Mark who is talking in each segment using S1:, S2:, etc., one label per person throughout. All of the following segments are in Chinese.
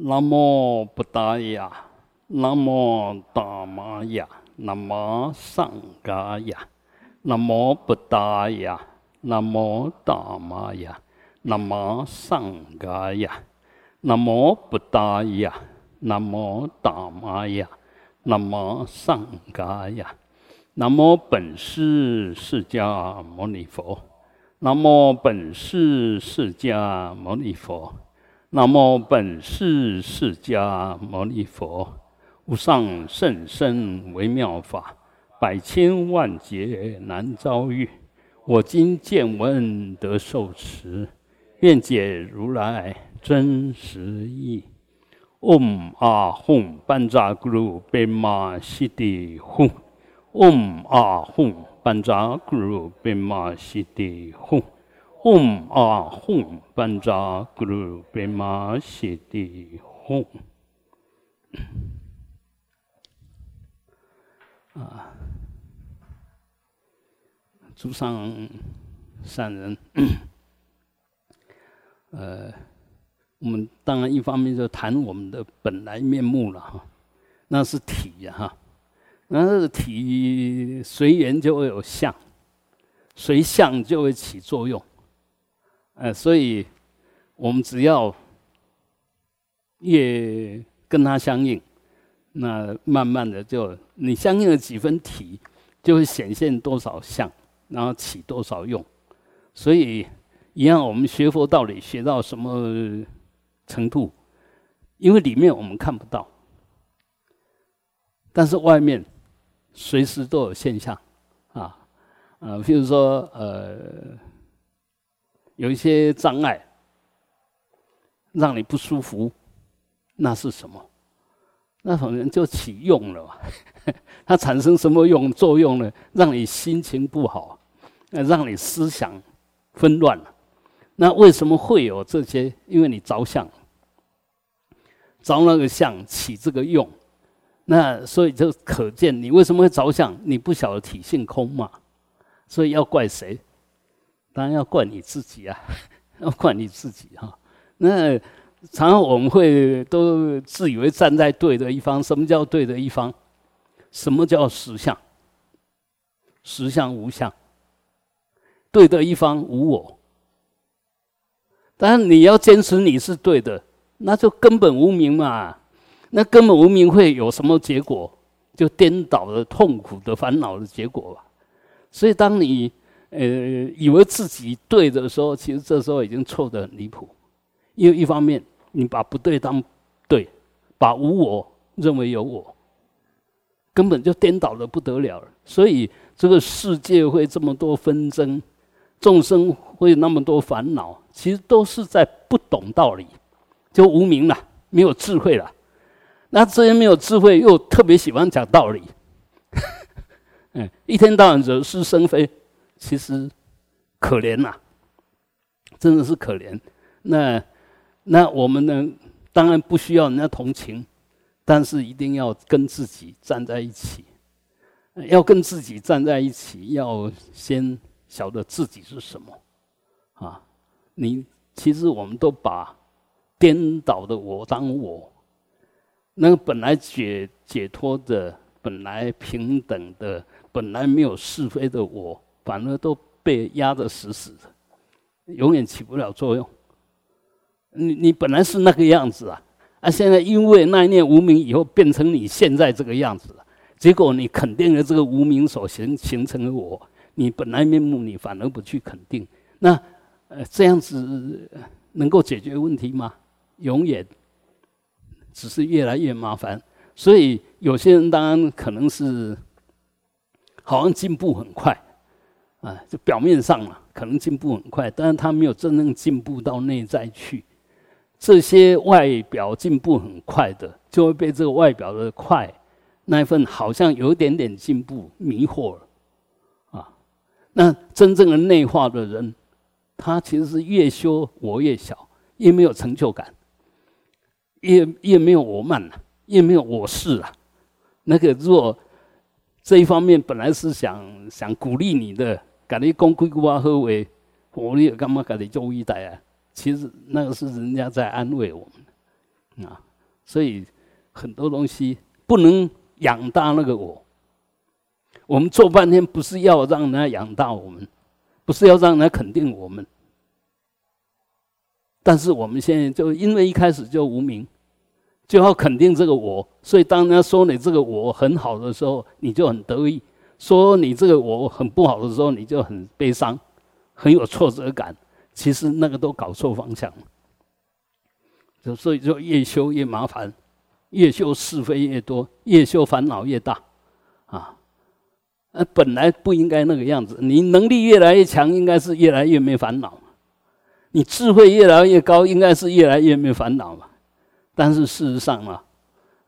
S1: 南无布达雅，南无达玛雅，南无上伽雅，南无布达雅，南无达玛雅，南无上伽雅，南无布达雅，南无达玛雅，南无上伽雅，南无本师释迦牟尼佛，南无本师释迦牟尼佛。南无本师释迦牟尼佛，无上甚深微妙法，百千万劫难遭遇。我今见闻得受持，愿解如来真实义。Om 阿吽班扎咕噜贝玛西地吽，Om 阿吽班扎咕噜贝玛西地吽。嗡啊吽班扎咕噜贝玛西地吽啊！诸上善人，呃，我们当然一方面就谈我们的本来面目了哈，那是体呀哈，那是体随缘就会有相，随相就会起作用。呃，所以我们只要越跟它相应，那慢慢的就你相应了几分体，就会显现多少相，然后起多少用。所以一样，我们学佛道理学到什么程度？因为里面我们看不到，但是外面随时都有现象啊呃，譬如说呃。有一些障碍让你不舒服，那是什么？那种人就起用了，它产生什么用作用呢？让你心情不好，那让你思想纷乱了。那为什么会有这些？因为你着相，着那个相起这个用，那所以就可见你为什么会着相？你不晓得体性空嘛？所以要怪谁？当然要怪你自己啊，要怪你自己哈。那常常我们会都自以为站在对的一方。什么叫对的一方？什么叫实相？实相无相。对的一方无我。当然你要坚持你是对的，那就根本无名嘛。那根本无名会有什么结果？就颠倒的、痛苦的、烦恼的结果吧。所以当你。呃，以为自己对的时候，其实这时候已经错得很离谱。因为一方面，你把不对当对，把无我认为有我，根本就颠倒的不得了了。所以这个世界会这么多纷争，众生会那么多烦恼，其实都是在不懂道理，就无明了，没有智慧了。那这些没有智慧，又特别喜欢讲道理，嗯，一天到晚惹是生非。其实可怜呐，真的是可怜。那那我们呢？当然不需要人家同情，但是一定要跟自己站在一起。要跟自己站在一起，要先晓得自己是什么啊！你其实我们都把颠倒的我当我，那个本来解解脱的、本来平等的、本来没有是非的我。反而都被压得死死的，永远起不了作用。你你本来是那个样子啊，啊，现在因为那一念无名以后变成你现在这个样子了，结果你肯定了这个无名所形形成的我，你本来面目你反而不去肯定，那呃这样子能够解决问题吗？永远只是越来越麻烦。所以有些人当然可能是好像进步很快。啊，就表面上嘛，可能进步很快，但是他没有真正进步到内在去。这些外表进步很快的，就会被这个外表的快那一份好像有一点点进步迷惑了。啊，那真正的内化的人，他其实是越修我越小，越没有成就感，越越没有我慢了，越没有我是了。那个若这一方面本来是想想鼓励你的。讲你讲几句话好话，我你干嘛？讲你做伟大啊？其实那个是人家在安慰我们啊。所以很多东西不能养大那个我。我们做半天不是要让人家养大我们，不是要让人家肯定我们。但是我们现在就因为一开始就无名，就要肯定这个我，所以当人家说你这个我很好的时候，你就很得意；说你这个我很不好的时候，你就很悲伤，很有挫折感。其实那个都搞错方向了。所以就越修越麻烦，越修是非越多，越修烦恼越大，啊，呃，本来不应该那个样子。你能力越来越强，应该是越来越没烦恼。你智慧越来越高，应该是越来越没烦恼嘛。但是事实上啊，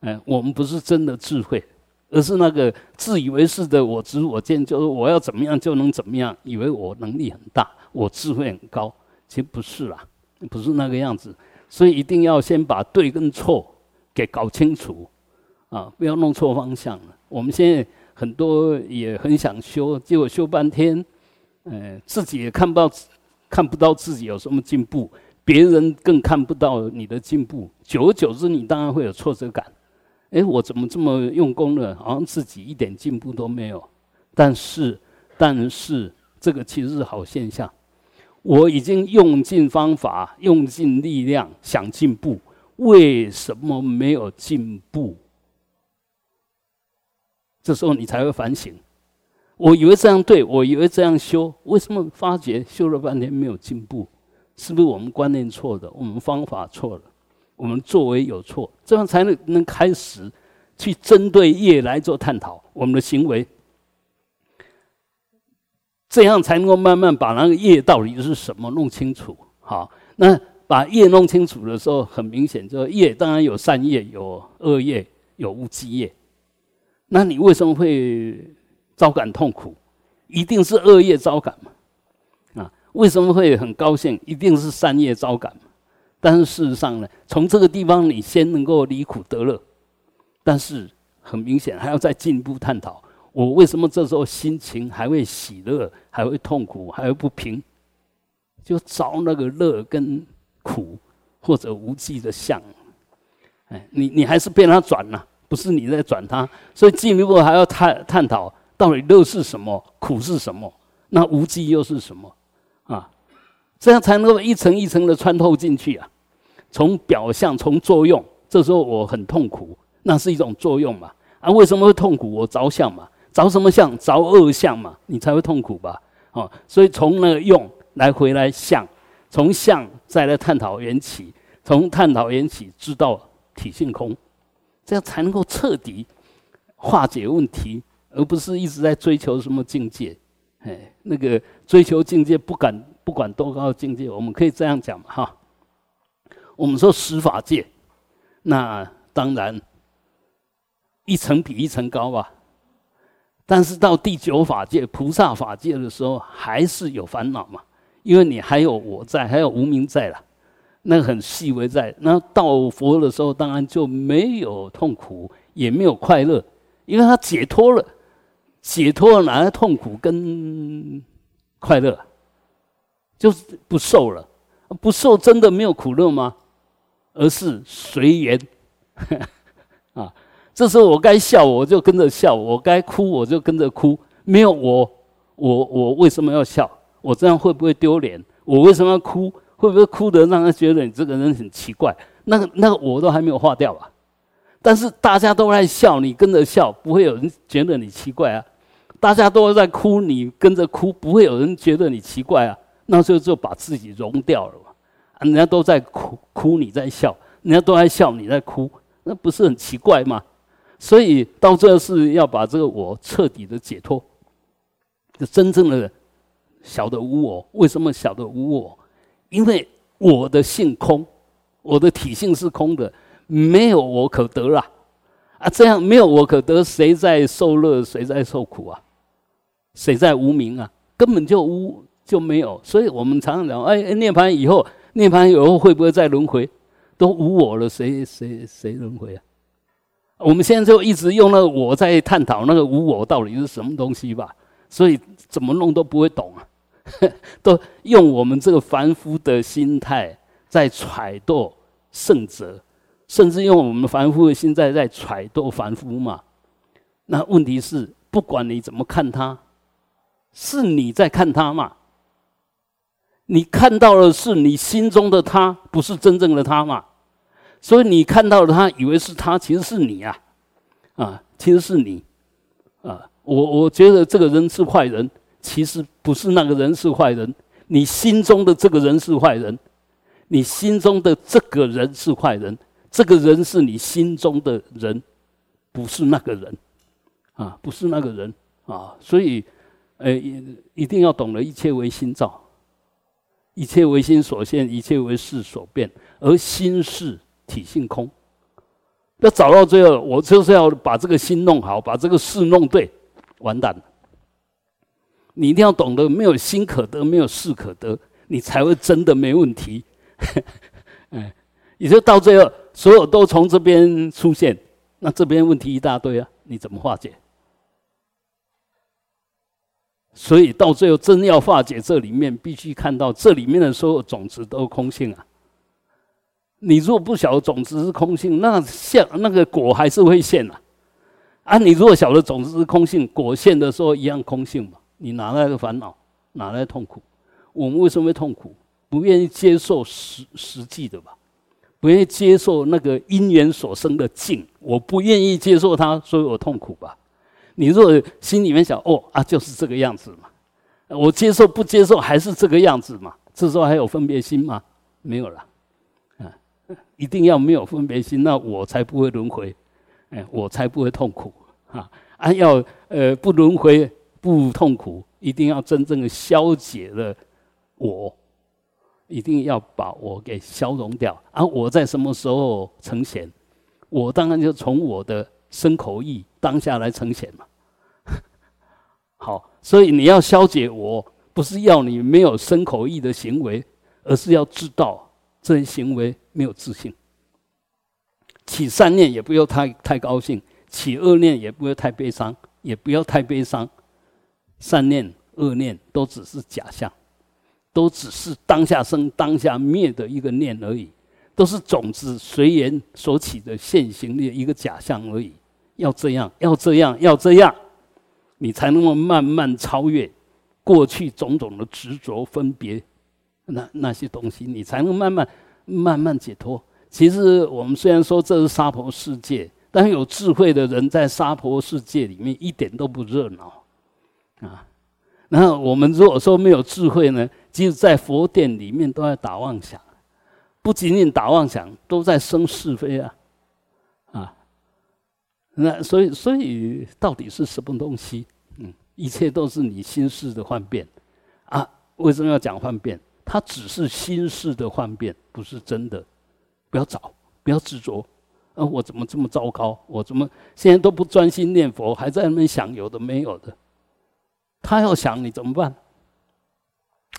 S1: 哎，我们不是真的智慧，而是那个自以为是的我执我见，就是我要怎么样就能怎么样，以为我能力很大，我智慧很高，其实不是啦，不是那个样子。所以一定要先把对跟错给搞清楚啊，不要弄错方向了。我们现在很多也很想修，结果修半天，呃，自己也看不到。看不到自己有什么进步，别人更看不到你的进步。久而久之，你当然会有挫折感。哎，我怎么这么用功了，好像自己一点进步都没有？但是，但是这个其实是好现象。我已经用尽方法，用尽力量想进步，为什么没有进步？这时候你才会反省。我以为这样对，我以为这样修，为什么发觉修了半天没有进步？是不是我们观念错的？我们方法错了？我们作为有错？这样才能能开始去针对业来做探讨我们的行为，这样才能够慢慢把那个业到底是什么弄清楚。好，那把业弄清楚的时候，很明显，这个业当然有善业、有恶业、有无记业。那你为什么会？招感痛苦，一定是恶业招感嘛？啊，为什么会很高兴？一定是善业招感嘛？但是事实上呢，从这个地方你先能够离苦得乐，但是很明显还要再进一步探讨：我为什么这时候心情还会喜乐，还会痛苦，还会不平？就找那个乐跟苦或者无记的相。哎，你你还是被他转了，不是你在转他，所以进一步还要探探讨。到底乐是什么？苦是什么？那无记又是什么？这样才能够一层一层的穿透进去啊。从表象，从作用，这时候我很痛苦，那是一种作用嘛？啊，为什么会痛苦？我着相嘛？着什么相？着恶相嘛？你才会痛苦吧？哦，所以从那个用来回来相，从相再来探讨缘起，从探讨缘起知道体性空，这样才能够彻底化解问题。而不是一直在追求什么境界，哎，那个追求境界不敢不管多高的境界，我们可以这样讲哈。我们说十法界，那当然一层比一层高吧。但是到第九法界菩萨法界的时候，还是有烦恼嘛，因为你还有我在，还有无名在了，那很细微在。那到佛的时候，当然就没有痛苦，也没有快乐，因为他解脱了。解脱了哪来痛苦跟快乐？就是不受了，不受真的没有苦乐吗？而是随缘 啊！这时候我该笑我就跟着笑，我该哭我就跟着哭。没有我，我我为什么要笑？我这样会不会丢脸？我为什么要哭？会不会哭得让他觉得你这个人很奇怪？那个那个我都还没有化掉吧？但是大家都在笑，你跟着笑，不会有人觉得你奇怪啊。大家都在哭，你跟着哭，不会有人觉得你奇怪啊。那时候就把自己融掉了嘛。人家都在哭，哭你在笑；人家都在笑，你在哭，那不是很奇怪吗？所以到这是要把这个我彻底的解脱，就真正的小的无我。为什么小的无我？因为我的性空，我的体性是空的，没有我可得了啊。这样没有我可得，谁在受乐，谁在受苦啊？谁在无名啊？根本就无就没有，所以我们常常讲，哎，涅槃以后，涅槃以后会不会再轮回？都无我了，谁谁谁轮回啊？我们现在就一直用那个我在探讨那个无我到底是什么东西吧，所以怎么弄都不会懂啊，都用我们这个凡夫的心态在揣度圣者，甚至用我们凡夫的心在在揣度凡夫嘛。那问题是，不管你怎么看他，是你在看他嘛？你看到的是你心中的他，不是真正的他嘛？所以你看到的他，以为是他，其实是你啊，啊，其实是你，啊，我我觉得这个人是坏人，其实不是那个人是坏人，你心中的这个人是坏人，你心中的这个人是坏人，这个人是你心中的人，不是那个人，啊，不是那个人。啊，所以，呃，一一定要懂得一切为心造。一切为心所现，一切为事所变，而心是体性空。要找到最后，我就是要把这个心弄好，把这个事弄对，完蛋了。你一定要懂得，没有心可得，没有事可得，你才会真的没问题。嗯，也就到最后，所有都从这边出现，那这边问题一大堆啊，你怎么化解？所以到最后，真要化解这里面，必须看到这里面的所有种子都空性啊。你若不晓得种子是空性，那像那个果还是会现啊。啊，你若晓得种子是空性，果现的时候一样空性嘛。你哪来的烦恼？哪来痛苦？我们为什么会痛苦？不愿意接受实实际的吧？不愿意接受那个因缘所生的境，我不愿意接受它，所以我痛苦吧。你若心里面想哦啊，就是这个样子嘛，我接受不接受还是这个样子嘛？这时候还有分别心吗？没有了，啊，一定要没有分别心，那我才不会轮回，哎，我才不会痛苦啊！啊，要呃不轮回不痛苦，一定要真正的消解了我，一定要把我给消融掉。啊，我在什么时候呈现？我当然就从我的身口意当下来呈现嘛。好，所以你要消解我，不是要你没有身口意的行为，而是要知道这些行为没有自信。起善念也不要太太高兴，起恶念也不要太悲伤，也不要太悲伤。善念、恶念都只是假象，都只是当下生、当下灭的一个念而已，都是种子随缘所起的现行的一个假象而已。要这样，要这样，要这样。你才能够慢慢超越过去种种的执着分别，那那些东西，你才能慢慢慢慢解脱。其实我们虽然说这是沙婆世界，但有智慧的人在沙婆世界里面一点都不热闹啊。然后我们如果说没有智慧呢，即使在佛殿里面都在打妄想，不仅仅打妄想，都在生是非啊。那所以，所以到底是什么东西？嗯，一切都是你心事的幻变啊！为什么要讲幻变？它只是心事的幻变，不是真的。不要找，不要执着。啊，我怎么这么糟糕？我怎么现在都不专心念佛，还在那边想有的没有的？他要想你怎么办？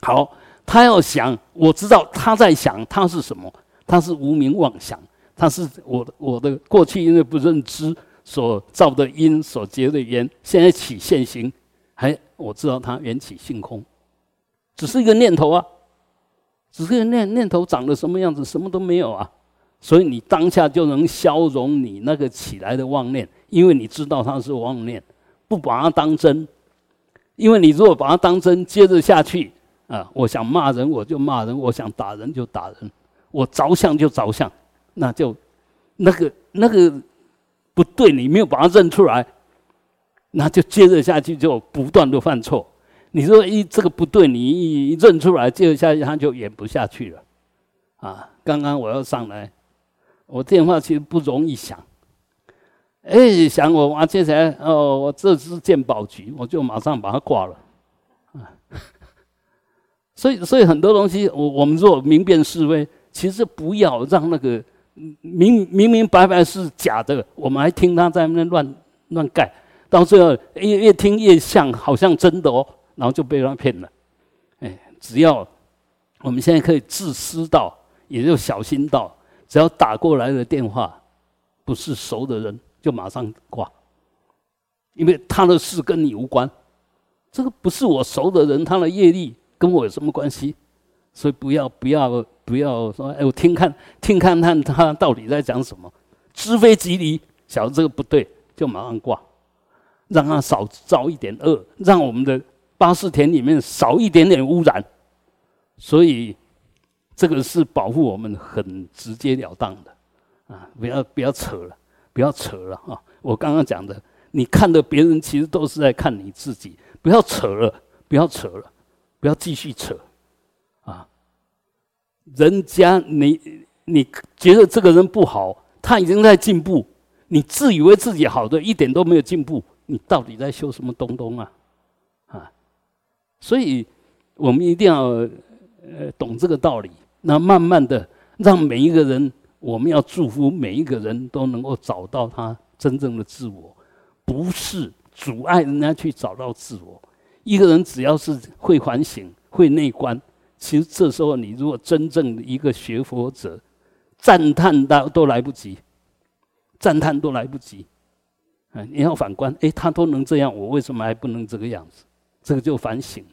S1: 好，他要想，我知道他在想，他是什么？他是无名妄想，他是我的我的过去因为不认知。所造的因，所结的缘，现在起现行，还我知道它缘起性空，只是一个念头啊，只是个念念头长得什么样子，什么都没有啊，所以你当下就能消融你那个起来的妄念，因为你知道它是妄念，不把它当真，因为你如果把它当真，接着下去啊，我想骂人我就骂人，我想打人就打人，我着相就着相，那就那个那个。不对，你没有把它认出来，那就接着下去就不断的犯错。你说一这个不对，你一认出来，接着下去他就演不下去了。啊，刚刚我要上来，我电话其实不容易响，哎，响我啊，接下来哦，我这是鉴宝局，我就马上把它挂了。啊，所以所以很多东西，我我们做明辨是非，其实不要让那个。明明明白白是假的，我们还听他在那乱乱盖，到最后越越听越像，好像真的哦，然后就被他骗了。哎，只要我们现在可以自私到，也就小心到，只要打过来的电话不是熟的人，就马上挂，因为他的事跟你无关，这个不是我熟的人，他的业力跟我有什么关系？所以不要不要不要说，哎，我听看听看看他到底在讲什么，知非即离，晓得这个不对，就马上挂，让他少造一点恶，让我们的巴士田里面少一点点污染，所以这个是保护我们很直截了当的，啊，不要不要扯了，不要扯了啊！我刚刚讲的，你看的别人其实都是在看你自己，不要扯了，不要扯了，不要继续扯。人家你你觉得这个人不好，他已经在进步，你自以为自己好的一点都没有进步，你到底在修什么东东啊？啊，所以我们一定要呃懂这个道理，那慢慢的让每一个人，我们要祝福每一个人都能够找到他真正的自我，不是阻碍人家去找到自我。一个人只要是会反省、会内观。其实这时候，你如果真正一个学佛者，赞叹都都来不及，赞叹都来不及，啊！你要反观，哎，他都能这样，我为什么还不能这个样子？这个就反省，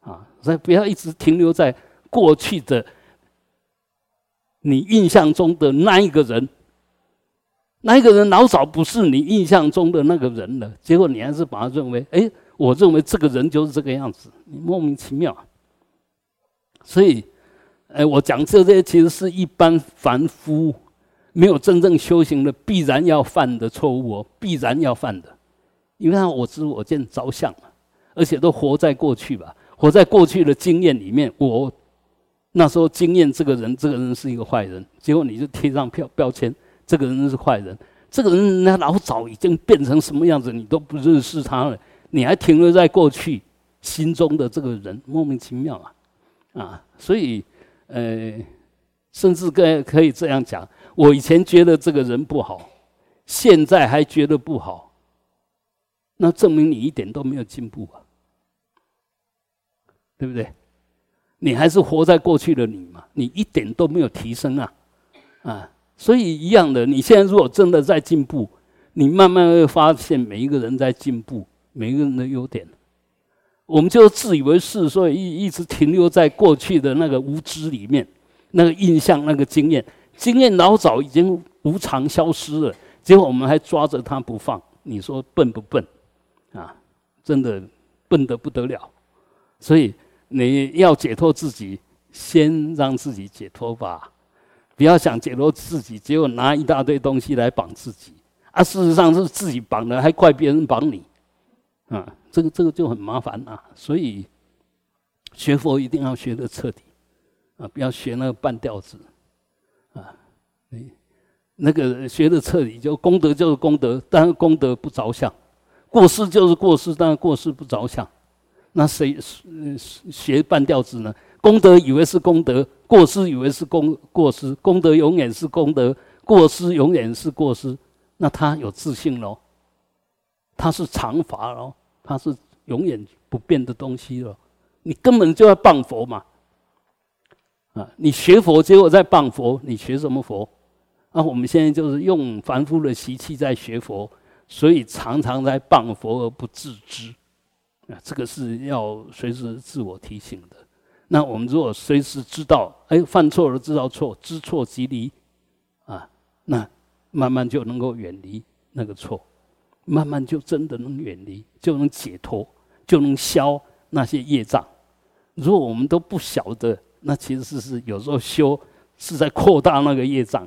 S1: 啊！所以不要一直停留在过去的你印象中的那一个人，那一个人老早不是你印象中的那个人了，结果你还是把他认为，哎，我认为这个人就是这个样子，你莫名其妙。所以，哎，我讲这些其实是一般凡夫没有真正修行的必然要犯的错误哦，必然要犯的，因为他我知我见着相嘛，而且都活在过去吧，活在过去的经验里面。我那时候经验这个人，这个人是一个坏人，结果你就贴上标标签，这个人是坏人，这个人那老早已经变成什么样子，你都不认识他了，你还停留在过去心中的这个人，莫名其妙啊。啊，所以，呃，甚至可可以这样讲：我以前觉得这个人不好，现在还觉得不好，那证明你一点都没有进步啊，对不对？你还是活在过去的你嘛，你一点都没有提升啊，啊，所以一样的，你现在如果真的在进步，你慢慢会发现每一个人在进步，每一个人的优点。我们就自以为是，所以一一直停留在过去的那个无知里面，那个印象、那个经验，经验老早已经无常消失了，结果我们还抓着它不放，你说笨不笨？啊，真的笨得不得了。所以你要解脱自己，先让自己解脱吧，不要想解脱自己，结果拿一大堆东西来绑自己，啊，事实上是自己绑的，还怪别人绑你，啊。这个这个就很麻烦啊，所以学佛一定要学的彻底啊，不要学那个半吊子啊。你那个学的彻底，就功德就是功德，但是功德不着相；过失就是过失，但是过失不着相。那谁学半吊子呢？功德以为是功德，过失以为是功过失，功德永远是功德，过失永远是过失。那他有自信喽，他是常法喽。它是永远不变的东西了，你根本就要谤佛嘛！啊，你学佛结果在谤佛，你学什么佛？那我们现在就是用凡夫的习气在学佛，所以常常在谤佛而不自知。啊，这个是要随时自我提醒的。那我们如果随时知道，哎，犯错了知道错，知错即离，啊，那慢慢就能够远离那个错。慢慢就真的能远离，就能解脱，就能消那些业障。如果我们都不晓得，那其实是有时候修是在扩大那个业障。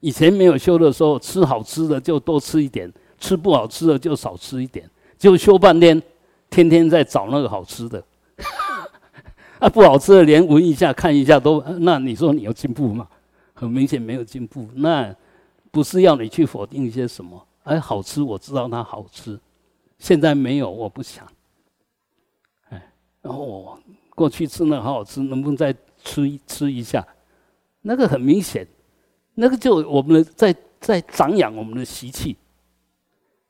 S1: 以前没有修的时候，吃好吃的就多吃一点，吃不好吃的就少吃一点，就修半天，天天在找那个好吃的。啊，不好吃的连闻一下、看一下都，那你说你有进步吗？很明显没有进步。那不是要你去否定一些什么。哎，好吃，我知道它好吃。现在没有，我不想。哎，然后我过去吃那好好吃，能不能再吃一吃一下？那个很明显，那个就我们的在在长养我们的习气，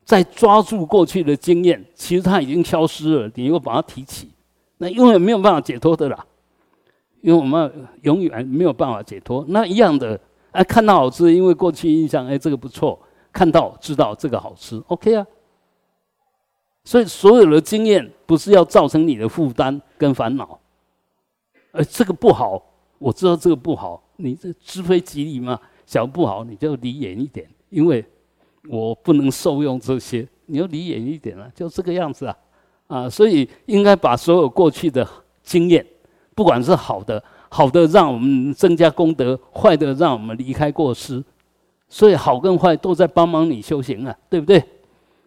S1: 在抓住过去的经验，其实它已经消失了。你又把它提起，那永远没有办法解脱的啦。因为我们永远没有办法解脱。那一样的，哎，看到好吃，因为过去印象，哎，这个不错。看到知道这个好吃，OK 啊。所以所有的经验不是要造成你的负担跟烦恼，呃，这个不好，我知道这个不好，你这知非己理嘛，想不好你就离远一点，因为我不能受用这些，你要离远一点啊，就这个样子啊，啊，所以应该把所有过去的经验，不管是好的，好的让我们增加功德，坏的让我们离开过失，所以好跟坏都在帮忙你修行啊，对不对？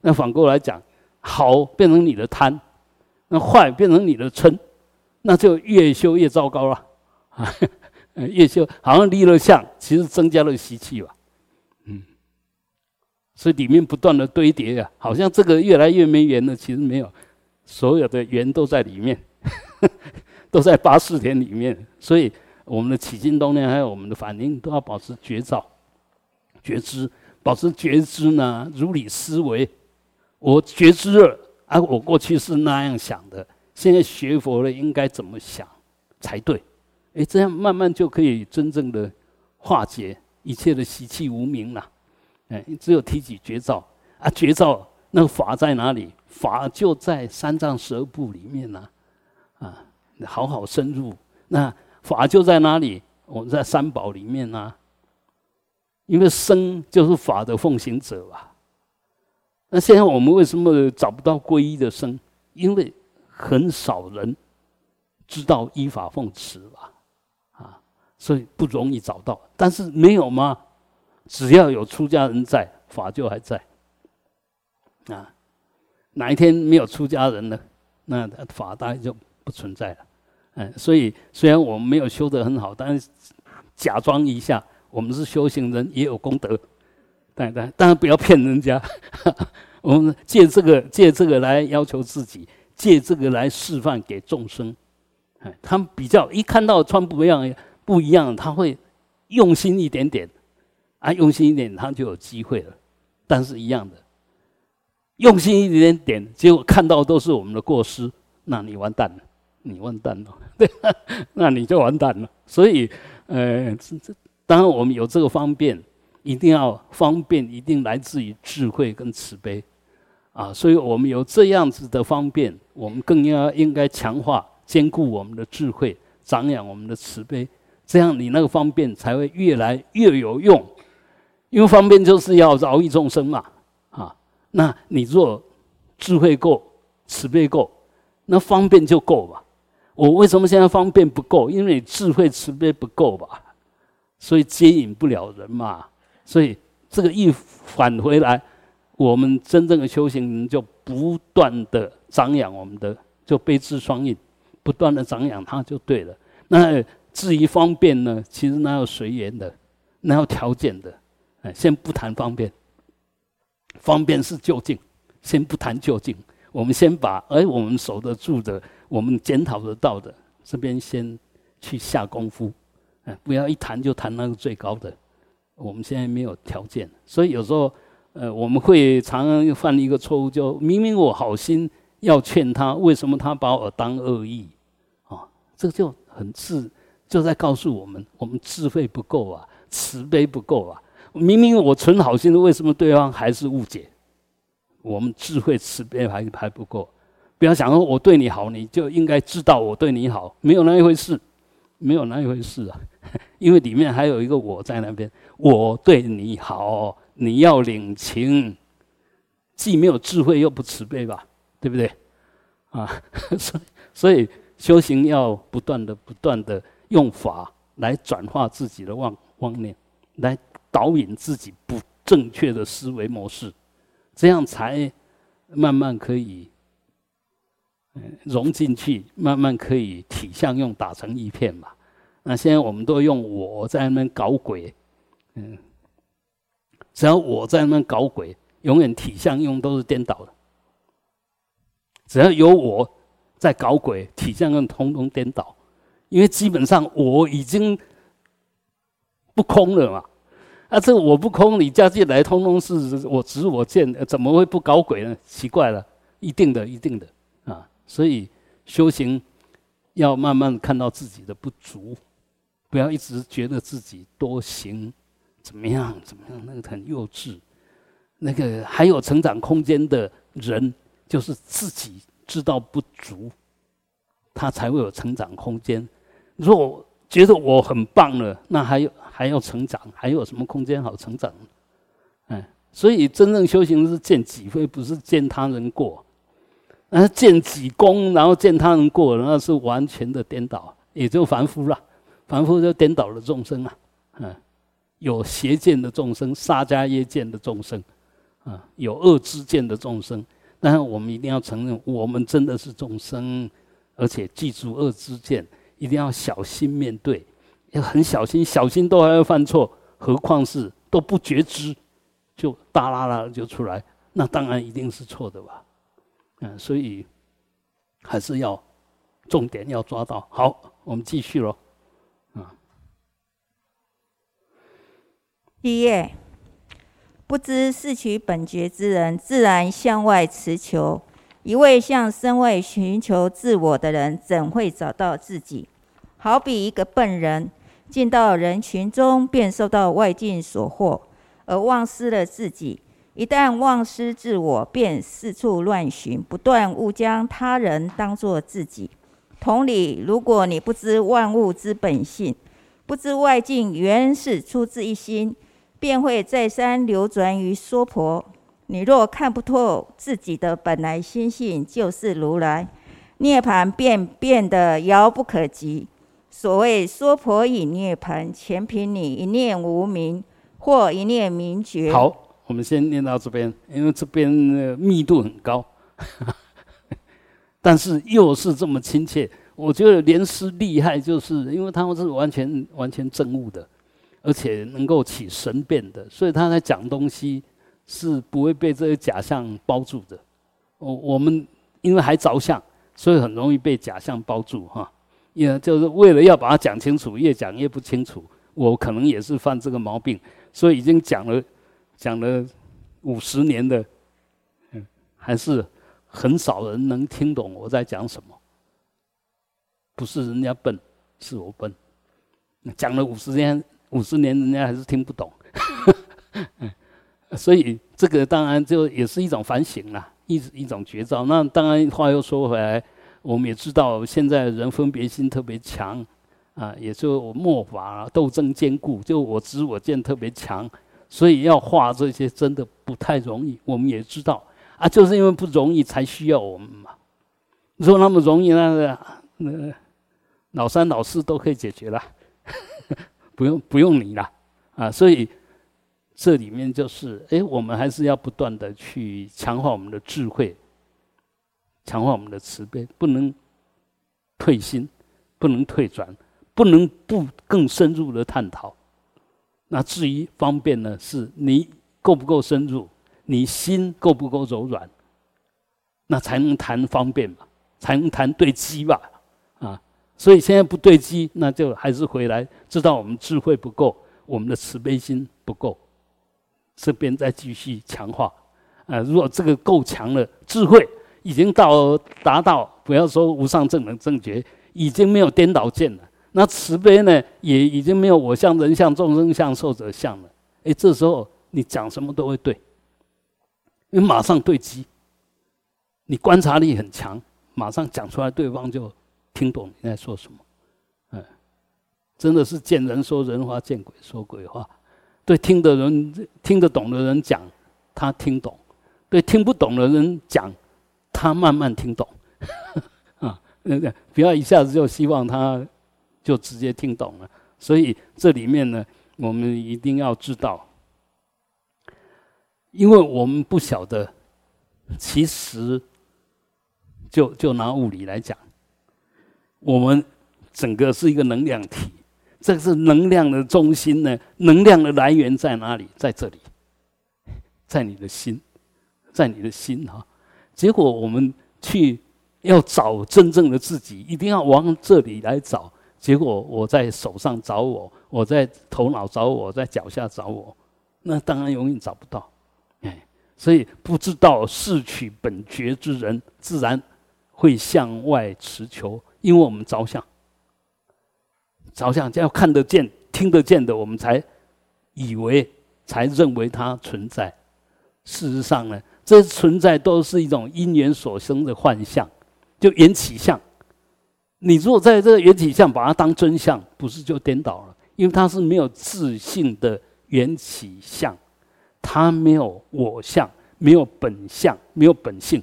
S1: 那反过来讲，好变成你的贪，那坏变成你的嗔。那就越修越糟糕了，啊，越修好像立了相，其实增加了习气吧，嗯，所以里面不断的堆叠呀，好像这个越来越没缘了，其实没有，所有的缘都在里面，都在八四田里面，所以我们的起心动念还有我们的反应都要保持觉照、觉知，保持觉知呢，如理思维，我觉知了啊，我过去是那样想的。现在学佛了，应该怎么想才对？哎，这样慢慢就可以真正的化解一切的习气无明了。哎，只有提起绝招啊，绝招那个法在哪里？法就在三藏十二部里面呢。啊，好好深入。那法就在哪里？我们在三宝里面呢。因为生就是法的奉行者吧。那现在我们为什么找不到皈依的生？因为很少人知道依法奉持吧，啊，所以不容易找到。但是没有吗？只要有出家人在，法就还在。啊，哪一天没有出家人了，那法大概就不存在了。嗯，所以虽然我们没有修得很好，但是假装一下，我们是修行人，也有功德。但但当然不要骗人家。我们借这个借这个来要求自己。借这个来示范给众生，哎，他们比较一看到穿不一样不一样，他会用心一点点，啊，用心一点，他就有机会了。但是一样的，用心一点点，结果看到都是我们的过失，那你完蛋了，你完蛋了，对，那你就完蛋了。所以，呃，这这当然我们有这个方便，一定要方便，一定来自于智慧跟慈悲。啊，所以我们有这样子的方便，我们更要应该强化、兼顾我们的智慧，长养我们的慈悲，这样你那个方便才会越来越有用。因为方便就是要饶益众生嘛，啊，那你若智慧够、慈悲够，那方便就够吧。我为什么现在方便不够？因为你智慧、慈悲不够吧，所以接引不了人嘛。所以这个一返回来。我们真正的修行人就不断的长养我们的，就悲智双运，不断的长养它就对了。那至于方便呢？其实那要随缘的，那要条件的。哎，先不谈方便，方便是就近，先不谈就近。我们先把哎我们守得住的，我们检讨得到的这边先去下功夫。哎，不要一谈就谈那个最高的。我们现在没有条件，所以有时候。呃，我们会常常犯一个错误，就明明我好心要劝他，为什么他把我当恶意？啊，这个就很自，就在告诉我们，我们智慧不够啊，慈悲不够啊。明明我存好心的，为什么对方还是误解？我们智慧慈悲还还不够。不要想说我对你好，你就应该知道我对你好，没有那一回事，没有那一回事啊。因为里面还有一个我在那边，我对你好。你要领情，既没有智慧又不慈悲吧，对不对？啊，所以所以修行要不断的、不断的用法来转化自己的妄妄念，来导引自己不正确的思维模式，这样才慢慢可以融进去，慢慢可以体相用打成一片嘛。那现在我们都用我在那边搞鬼，嗯。只要我在那边搞鬼，永远体相用都是颠倒的。只要有我在搞鬼，体相用通通颠倒，因为基本上我已经不空了嘛。啊，这我不空，你加进来，通通是我执我见，怎么会不搞鬼呢？奇怪了，一定的，一定的啊。所以修行要慢慢看到自己的不足，不要一直觉得自己多行。怎么样？怎么样？那个很幼稚，那个还有成长空间的人，就是自己知道不足，他才会有成长空间。如果觉得我很棒了，那还有还要成长，还有什么空间好成长？嗯，所以真正修行是见己非，不是见他人过。那见己功，然后见他人过，那是完全的颠倒，也就凡夫了。凡夫就颠倒了众生啊，嗯，有邪见的众生，杀迦耶见的众生，啊，有恶知见的众生。但是我们一定要承认，我们真的是众生，而且记住恶知见，一定要小心面对，要很小心，小心都还要犯错，何况是都不觉知，就大啦啦就出来，那当然一定是错的吧。嗯，所以还是要重点要抓到。好，我们继续喽。啊，
S2: 第一页，不知是取本觉之人，自然向外持求；一味向身外寻求自我的人，怎会找到自己？好比一个笨人进到人群中，便受到外境所惑，而忘失了自己。一旦忘失自我，便四处乱寻，不断误将他人当作自己。同理，如果你不知万物之本性，不知外境原是出自一心，便会再三流转于娑婆。你若看不透自己的本来心性就是如来，涅槃便变得遥不可及。所谓娑婆已涅槃，全凭你一念无明或一念明觉。
S1: 好。我们先念到这边，因为这边密度很高，但是又是这么亲切。我觉得莲师厉害，就是因为他们是完全完全正悟的，而且能够起神变的，所以他在讲东西是不会被这些假象包住的。我我们因为还着相，所以很容易被假象包住哈。也就是为了要把它讲清楚，越讲越不清楚。我可能也是犯这个毛病，所以已经讲了。讲了五十年的，嗯，还是很少人能听懂我在讲什么。不是人家笨，是我笨。讲了五十年，五十年人家还是听不懂。所以这个当然就也是一种反省啦，一一种绝招。那当然话又说回来，我们也知道现在人分别心特别强啊，也就末法斗争坚固，就我知我见特别强。所以要画这些真的不太容易，我们也知道啊，就是因为不容易才需要我们嘛。如果那么容易，那那老三老四都可以解决了，不用不用你了啊。所以这里面就是，哎，我们还是要不断的去强化我们的智慧，强化我们的慈悲，不能退心，不能退转，不能不更深入的探讨。那至于方便呢？是你够不够深入，你心够不够柔软，那才能谈方便嘛，才能谈对机吧，所以现在不对机，那就还是回来，知道我们智慧不够，我们的慈悲心不够，这边再继续强化。呃，如果这个够强了，智慧已经到达到，不要说无上正能正觉，已经没有颠倒见了。那慈悲呢，也已经没有我相、人相、众生相、寿者相了。哎，这时候你讲什么都会对，你马上对机。你观察力很强，马上讲出来，对方就听懂你在说什么。嗯，真的是见人说人话，见鬼说鬼话。对听的人、听得懂的人讲，他听懂；对听不懂的人讲，他慢慢听懂。啊，那个不要一下子就希望他。就直接听懂了，所以这里面呢，我们一定要知道，因为我们不晓得，其实就就拿物理来讲，我们整个是一个能量体，这是能量的中心呢，能量的来源在哪里？在这里，在你的心，在你的心哈。结果我们去要找真正的自己，一定要往这里来找。结果我在手上找我，我在头脑找我，在脚下找我，那当然永远找不到，哎，所以不知道视取本觉之人，自然会向外持求，因为我们着相，着相要看得见、听得见的，我们才以为、才认为它存在。事实上呢，这存在都是一种因缘所生的幻象，就缘起相。你如果在这个缘起相把它当真相，不是就颠倒了？因为它是没有自信的缘起相，它没有我相，没有本相，没有本性，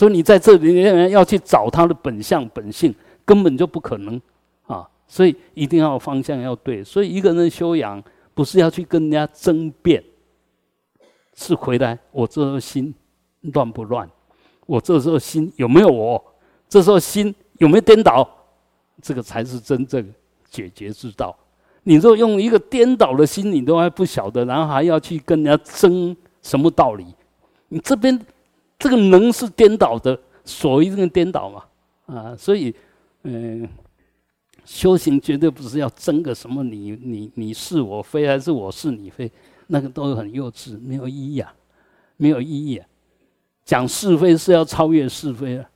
S1: 所以你在这里要去找他的本相本性，根本就不可能啊！所以一定要方向要对。所以一个人修养不是要去跟人家争辩，是回来我这颗心乱不乱？我这时候心有没有我？这时候心。有没有颠倒？这个才是真正解决之道。你若用一个颠倒的心，你都还不晓得，然后还要去跟人家争什么道理？你这边这个能是颠倒的，所一定颠倒嘛？啊，所以，嗯，修行绝对不是要争个什么你你你是我非还是我是你非，那个都很幼稚，没有意义啊，没有意义啊。讲是非是要超越是非啊。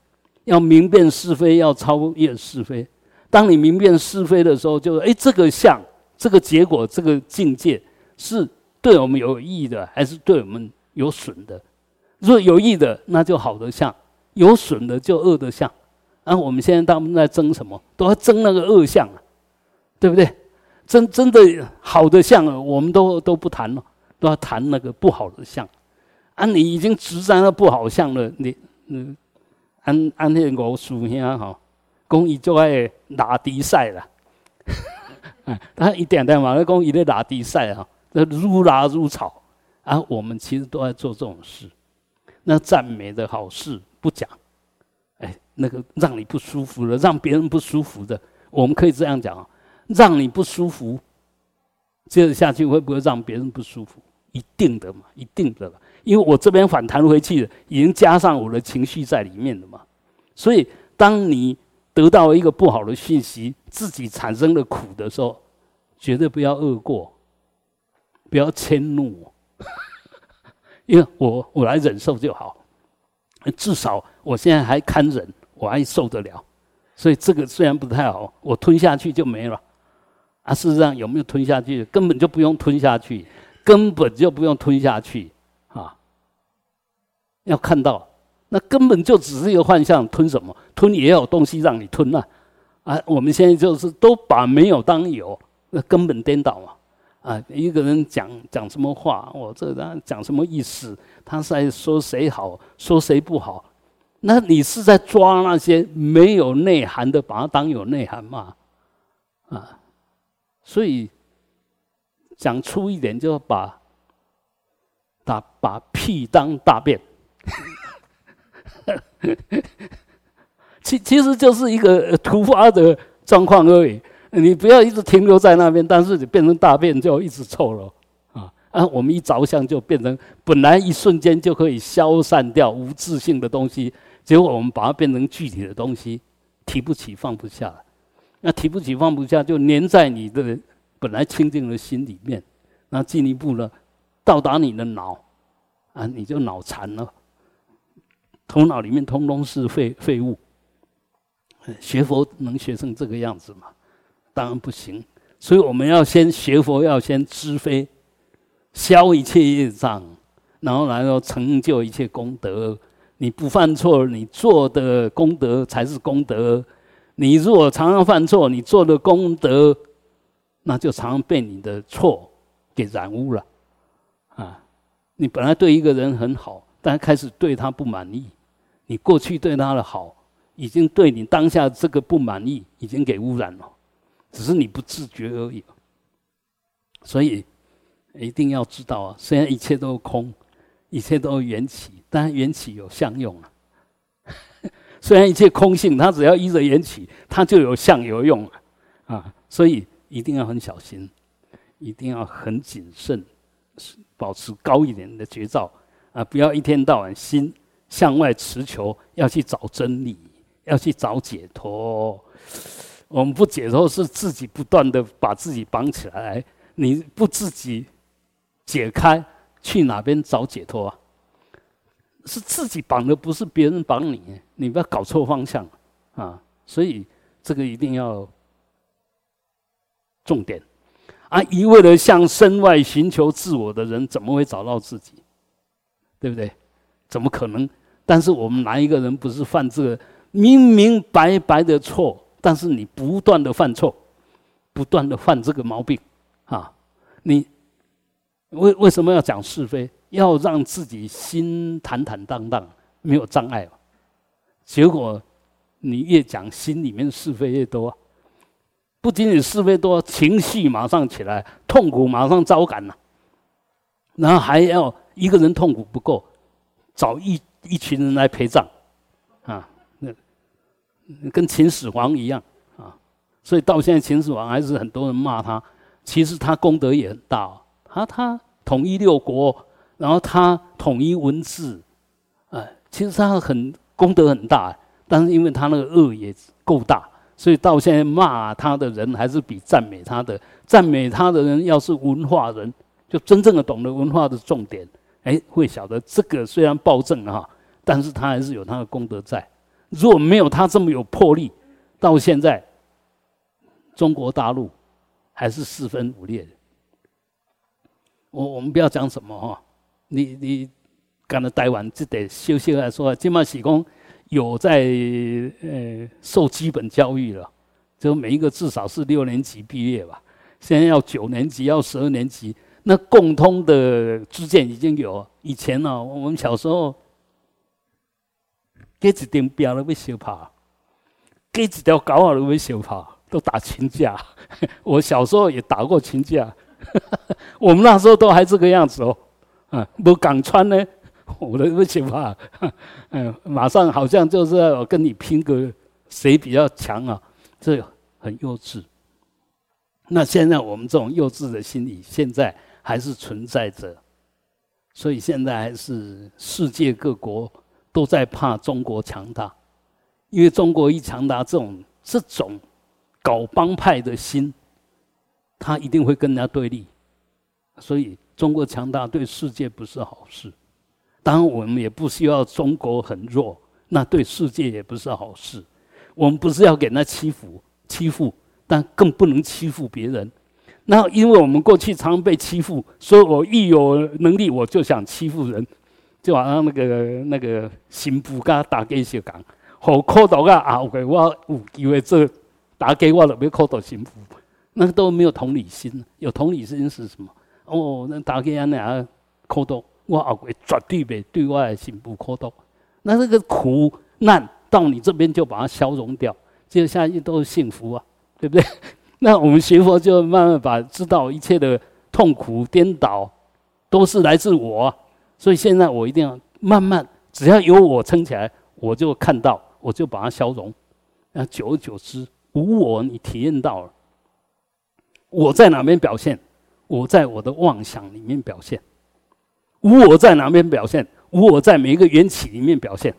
S1: 要明辨是非，要超越是非。当你明辨是非的时候，就哎，这个相、这个结果、这个境界是对我们有益的，还是对我们有损的？如果有益的，那就好的相；有损的，就恶的相。啊，我们现在大部分在争什么？都要争那个恶相啊，对不对？真真的好的相，我们都都不谈了，都要谈那个不好的相。啊，你已经执在那不好相了，你嗯。按按那个叔兄吼，讲伊就爱拉低赛啦，他一点点嘛，他讲伊在拉低赛哈，那如拉如草啊。我们其实都在做这种事，那赞美的好事不讲，哎，那个让你不舒服的，让别人不舒服的，我们可以这样讲啊，让你不舒服，接着下去会不会让别人不舒服？一定的嘛，一定的。因为我这边反弹回去了，已经加上我的情绪在里面了嘛，所以当你得到一个不好的讯息，自己产生了苦的时候，绝对不要恶过，不要迁怒，因为我我来忍受就好，至少我现在还堪忍，我还受得了，所以这个虽然不太好，我吞下去就没了，啊，事实上有没有吞下去，根本就不用吞下去，根本就不用吞下去啊。要看到，那根本就只是一个幻象，吞什么？吞也有东西让你吞啊！啊，我们现在就是都把没有当有，那根本颠倒嘛！啊，一个人讲讲什么话，我这人讲什么意思？他是在说谁好，说谁不好？那你是在抓那些没有内涵的，把它当有内涵嘛？啊，所以讲粗一点，就把把把屁当大便。其其实就是一个突发的状况而已，你不要一直停留在那边，但是你变成大便就一直臭了啊！啊，我们一着相就变成本来一瞬间就可以消散掉无自性的东西，结果我们把它变成具体的东西，提不起放不下，那提不起放不下就粘在你的本来清净的心里面，那进一步呢，到达你的脑啊，你就脑残了。头脑里面通通是废废物，学佛能学成这个样子吗？当然不行。所以我们要先学佛，要先知非，消一切业障，然后然后成就一切功德。你不犯错，你做的功德才是功德。你如果常常犯错，你做的功德，那就常常被你的错给染污了。啊，你本来对一个人很好。但开始对他不满意，你过去对他的好，已经对你当下这个不满意，已经给污染了，只是你不自觉而已。所以一定要知道啊，虽然一切都是空，一切都是缘起，但缘起有相用啊。虽然一切空性，它只要依着缘起，它就有相有用啊。啊所以一定要很小心，一定要很谨慎，保持高一点的觉照。啊，不要一天到晚心向外持求，要去找真理，要去找解脱。我们不解脱，是自己不断的把自己绑起来。你不自己解开，去哪边找解脱啊？是自己绑的，不是别人绑你。你不要搞错方向啊！所以这个一定要重点。啊，一味的向身外寻求自我的人，怎么会找到自己？对不对？怎么可能？但是我们哪一个人不是犯这个明明白白的错，但是你不断的犯错，不断的犯这个毛病，啊，你为为什么要讲是非？要让自己心坦坦荡荡，没有障碍。结果你越讲，心里面是非越多，不仅仅是非多，情绪马上起来，痛苦马上招感了，然后还要一个人痛苦不够，找一一群人来陪葬，跟秦始皇一样啊，所以到现在秦始皇还是很多人骂他。其实他功德也很大，他他统一六国，然后他统一文字，哎，其实他很功德很大。但是因为他那个恶也够大，所以到现在骂他的人还是比赞美他的赞美他的人要是文化人，就真正的懂得文化的重点，哎，会晓得这个虽然暴政哈，但是他还是有他的功德在。如果没有他这么有魄力，到现在中国大陆还是四分五裂的。我我们不要讲什么哈，你你干了待完就得休息来说，金马喜功有在呃受基本教育了，就每一个至少是六年级毕业吧。现在要九年级，要十二年级，那共通的知见已经有。以前呢，我们小时候。给一顶标都被小跑，给几条狗啊都被小跑，都打群架。我小时候也打过群架，我们那时候都还这个样子哦。啊，不敢穿呢，我都不行怕。嗯，马上好像就是要跟你拼个谁比较强啊，这很幼稚。那现在我们这种幼稚的心理，现在还是存在着，所以现在还是世界各国。都在怕中国强大，因为中国一强大，这种这种搞帮派的心，他一定会跟人家对立，所以中国强大对世界不是好事。当然，我们也不需要中国很弱，那对世界也不是好事。我们不是要给他欺负欺负，但更不能欺负别人。那因为我们过去常被欺负，所以我一有能力我就想欺负人。就好像那个那个新妇甲大家小讲，好苦到个后悔，我有机会做打给我，就要苦到新妇，那个都没有同理心。有同理心是什么？哦，那打给安尼啊，苦到我后悔，绝对袂对我的新妇苦到。那这个苦难到你这边就把它消融掉，接下去都是幸福啊，对不对？那我们学佛就慢慢把知道一切的痛苦颠倒，都是来自我。所以现在我一定要慢慢，只要有我撑起来，我就看到，我就把它消融。那久而久之，无我，你体验到了，我在哪边表现？我在我的妄想里面表现。无我在哪边表现？无我在每一个缘起里面表现。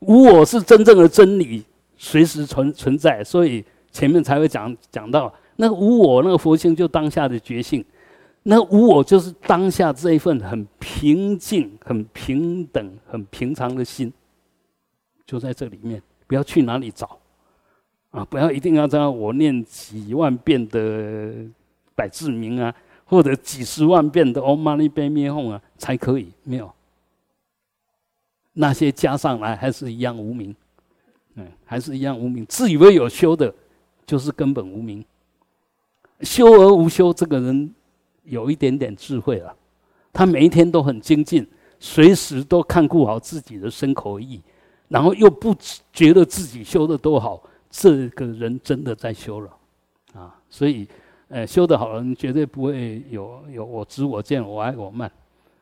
S1: 无我是真正的真理，随时存存在。所以前面才会讲讲到那个无我，那个佛性就当下的觉性。那无我就是当下这一份很平静、很平等、很平常的心，就在这里面。不要去哪里找，啊，不要一定要这样。我念几万遍的百字明啊，或者几十万遍的 Om Mani Padme Hum 啊，才可以。没有那些加上来，还是一样无名，嗯，还是一样无名。自以为有修的，就是根本无名。修而无修，这个人。有一点点智慧了，他每一天都很精进，随时都看顾好自己的身口意，然后又不觉得自己修的多好，这个人真的在修了，啊，所以，呃，修的好人绝对不会有有我知我见我爱我慢，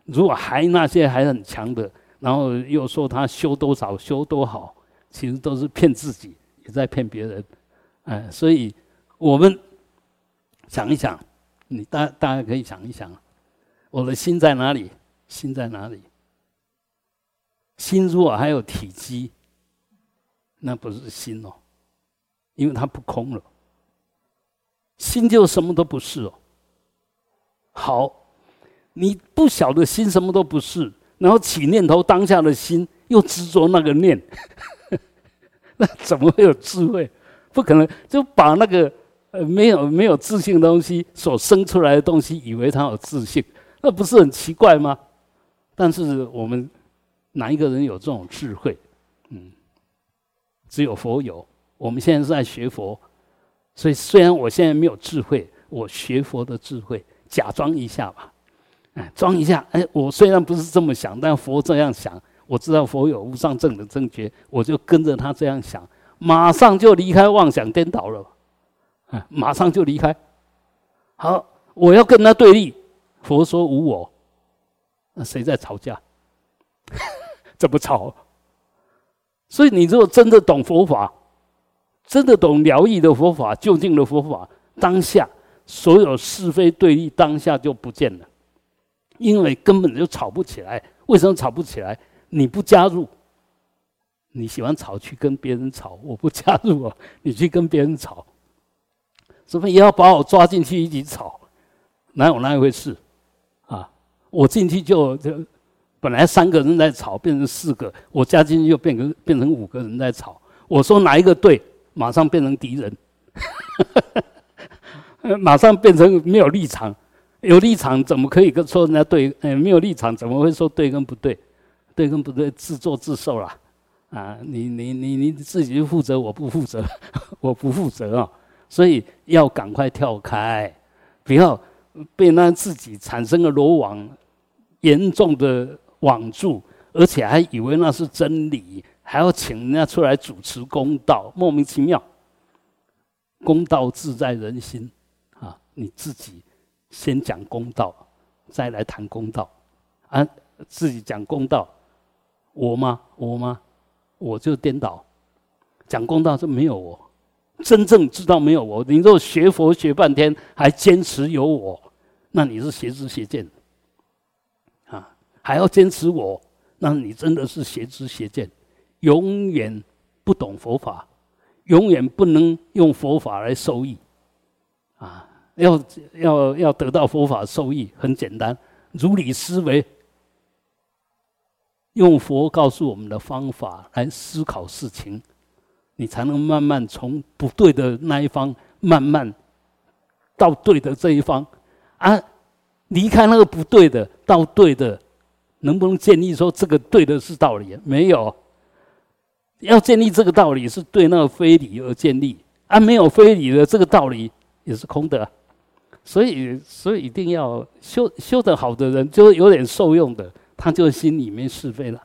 S1: 如果还那些还很强的，然后又说他修多少修多好，其实都是骗自己，也在骗别人，哎，所以我们想一想。你大大家可以想一想，我的心在哪里？心在哪里？心如果还有体积，那不是心哦，因为它不空了。心就什么都不是哦。好，你不晓得心什么都不是，然后起念头当下的心又执着那个念，那怎么会有智慧？不可能，就把那个。呃没有没有自信的东西所生出来的东西，以为他有自信，那不是很奇怪吗？但是我们哪一个人有这种智慧？嗯，只有佛有，我们现在是在学佛，所以虽然我现在没有智慧，我学佛的智慧，假装一下吧，哎，装一下，哎，我虽然不是这么想，但佛这样想，我知道佛有无上正的正觉，我就跟着他这样想，马上就离开妄想颠倒了，啊，马上就离开。好，我要跟他对立，佛说无我，那谁在吵架？怎么吵？所以你如果真的懂佛法，真的懂疗愈的佛法、究竟的佛法，当下所有是非对立，当下就不见了，因为根本就吵不起来。为什么吵不起来？你不加入，你喜欢吵去跟别人吵，我不加入啊，你去跟别人吵，怎么也要把我抓进去一起吵？哪有那一回事？啊，我进去就就。本来三个人在吵，变成四个，我加进去又变成变成五个人在吵。我说哪一个对，马上变成敌人，马上变成没有立场。有立场怎么可以跟说人家对？哎，没有立场怎么会说对跟不对？对跟不对，自作自受了。啊，你你你你自己负责，我不负责，我不负责啊！所以要赶快跳开，不要被那自己产生的罗网严重的。网住，而且还以为那是真理，还要请人家出来主持公道，莫名其妙。公道自在人心，啊，你自己先讲公道，再来谈公道，啊，自己讲公道，我吗？我吗？我就颠倒，讲公道就没有我，真正知道没有我。你若学佛学半天，还坚持有我，那你是邪知邪见啊。还要坚持我，那你真的是邪知邪见，永远不懂佛法，永远不能用佛法来受益。啊，要要要得到佛法受益，很简单，如理思维，用佛告诉我们的方法来思考事情，你才能慢慢从不对的那一方，慢慢到对的这一方，啊，离开那个不对的，到对的。能不能建立说这个对的是道理？没有，要建立这个道理是对那个非理而建立，啊，没有非理的这个道理也是空的，所以，所以一定要修修得好的人，就有点受用的，他就心里面是非了，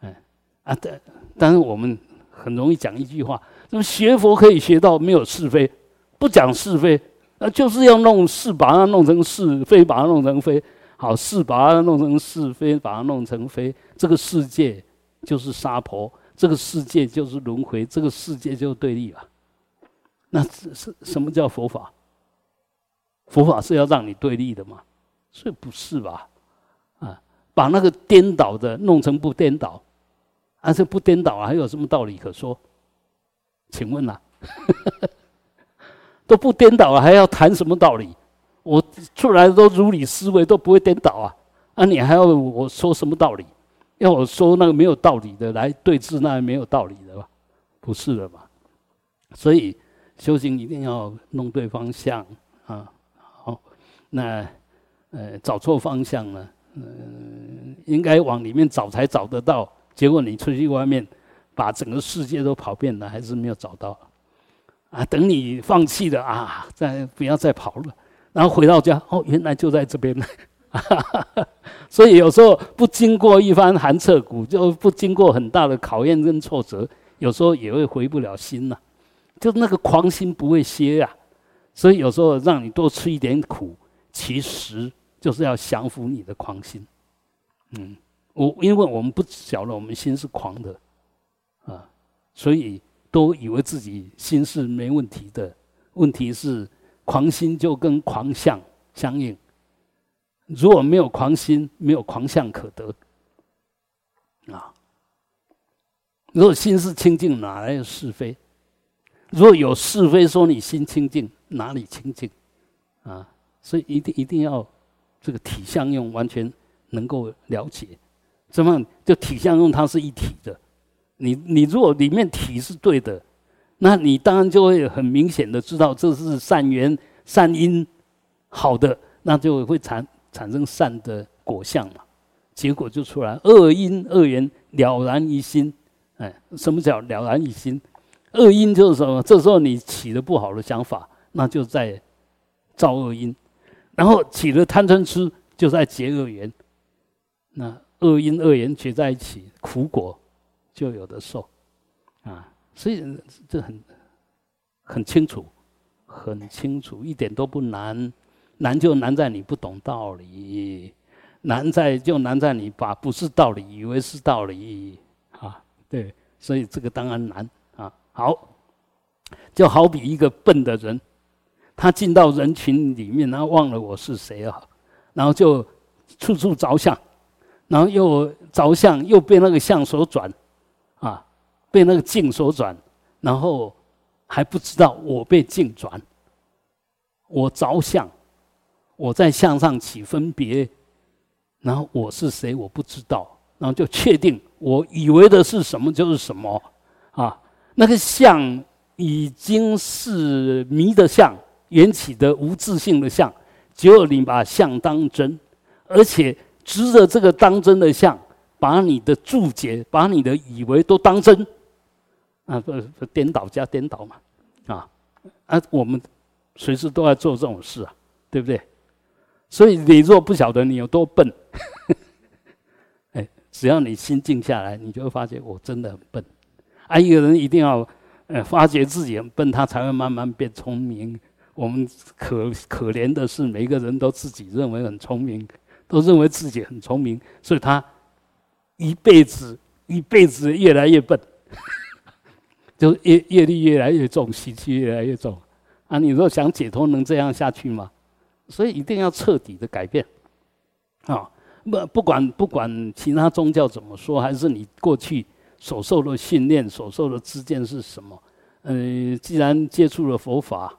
S1: 哎，啊，但但是我们很容易讲一句话，那么学佛可以学到没有是非，不讲是非，啊，就是要弄是，把它弄成是非，把它弄成非。好是把它弄成是非，把它弄成非。这个世界就是杀婆，这个世界就是轮回，这个世界就是对立了。那是什么叫佛法？佛法是要让你对立的吗？所以不是吧？啊，把那个颠倒的弄成不颠倒，啊，这不颠倒啊还有什么道理可说？请问呐，都不颠倒了，还要谈什么道理？我出来都如理思维，都不会颠倒啊！啊，你还要我说什么道理？要我说那个没有道理的来对峙，那没有道理的吧？不是的吧？所以修行一定要弄对方向啊！好，那呃找错方向了，嗯，应该往里面找才找得到。结果你出去外面，把整个世界都跑遍了，还是没有找到啊！等你放弃了啊，再不要再跑了。然后回到家，哦，原来就在这边，所以有时候不经过一番寒彻骨，就不经过很大的考验跟挫折，有时候也会回不了心呐。就那个狂心不会歇呀，所以有时候让你多吃一点苦，其实就是要降服你的狂心。嗯，我因为我们不晓得我们心是狂的，啊，所以都以为自己心是没问题的，问题是。狂心就跟狂相相应，如果没有狂心，没有狂相可得啊。如果心是清净，哪来有是非？如果有是非，说你心清净，哪里清净啊？所以一定一定要这个体相用完全能够了解，怎么就体相用它是一体的？你你如果里面体是对的。那你当然就会很明显的知道这是善缘、善因，好的，那就会产产生善的果相嘛，结果就出来恶因恶缘了然于心，哎，什么叫了然于心？恶因就是什么？这时候你起了不好的想法，那就在造恶因；然后起了贪嗔痴，就在结恶缘。那恶因恶缘结在一起，苦果就有的受啊！所以这很很清楚，很清楚，一点都不难。难就难在你不懂道理，难在就难在你把不是道理以为是道理啊！对，所以这个当然难啊。好，就好比一个笨的人，他进到人群里面，然后忘了我是谁啊，然后就处处着想，然后又着相，又被那个相所转，啊，被那个境所转，然后还不知道我被境转，我着相。我在向上起分别，然后我是谁我不知道，然后就确定我以为的是什么就是什么，啊，那个相已经是迷的相，缘起的无自性的相，结果你把相当真，而且执着这个当真的相，把你的注解、把你的以为都当真，啊，不颠倒加颠倒嘛，啊，啊，我们随时都在做这种事啊，对不对？所以你若不晓得你有多笨，哎，只要你心静下来，你就会发觉我真的很笨。啊，一个人一定要呃发觉自己很笨，他才会慢慢变聪明。我们可可怜的是，每个人都自己认为很聪明，都认为自己很聪明，所以他一辈子一辈子越来越笨，就业业力越来越重，习气越来越重。啊，你若想解脱，能这样下去吗？所以一定要彻底的改变，啊，不不管不管其他宗教怎么说，还是你过去所受的训练、所受的知见是什么？嗯，既然接触了佛法，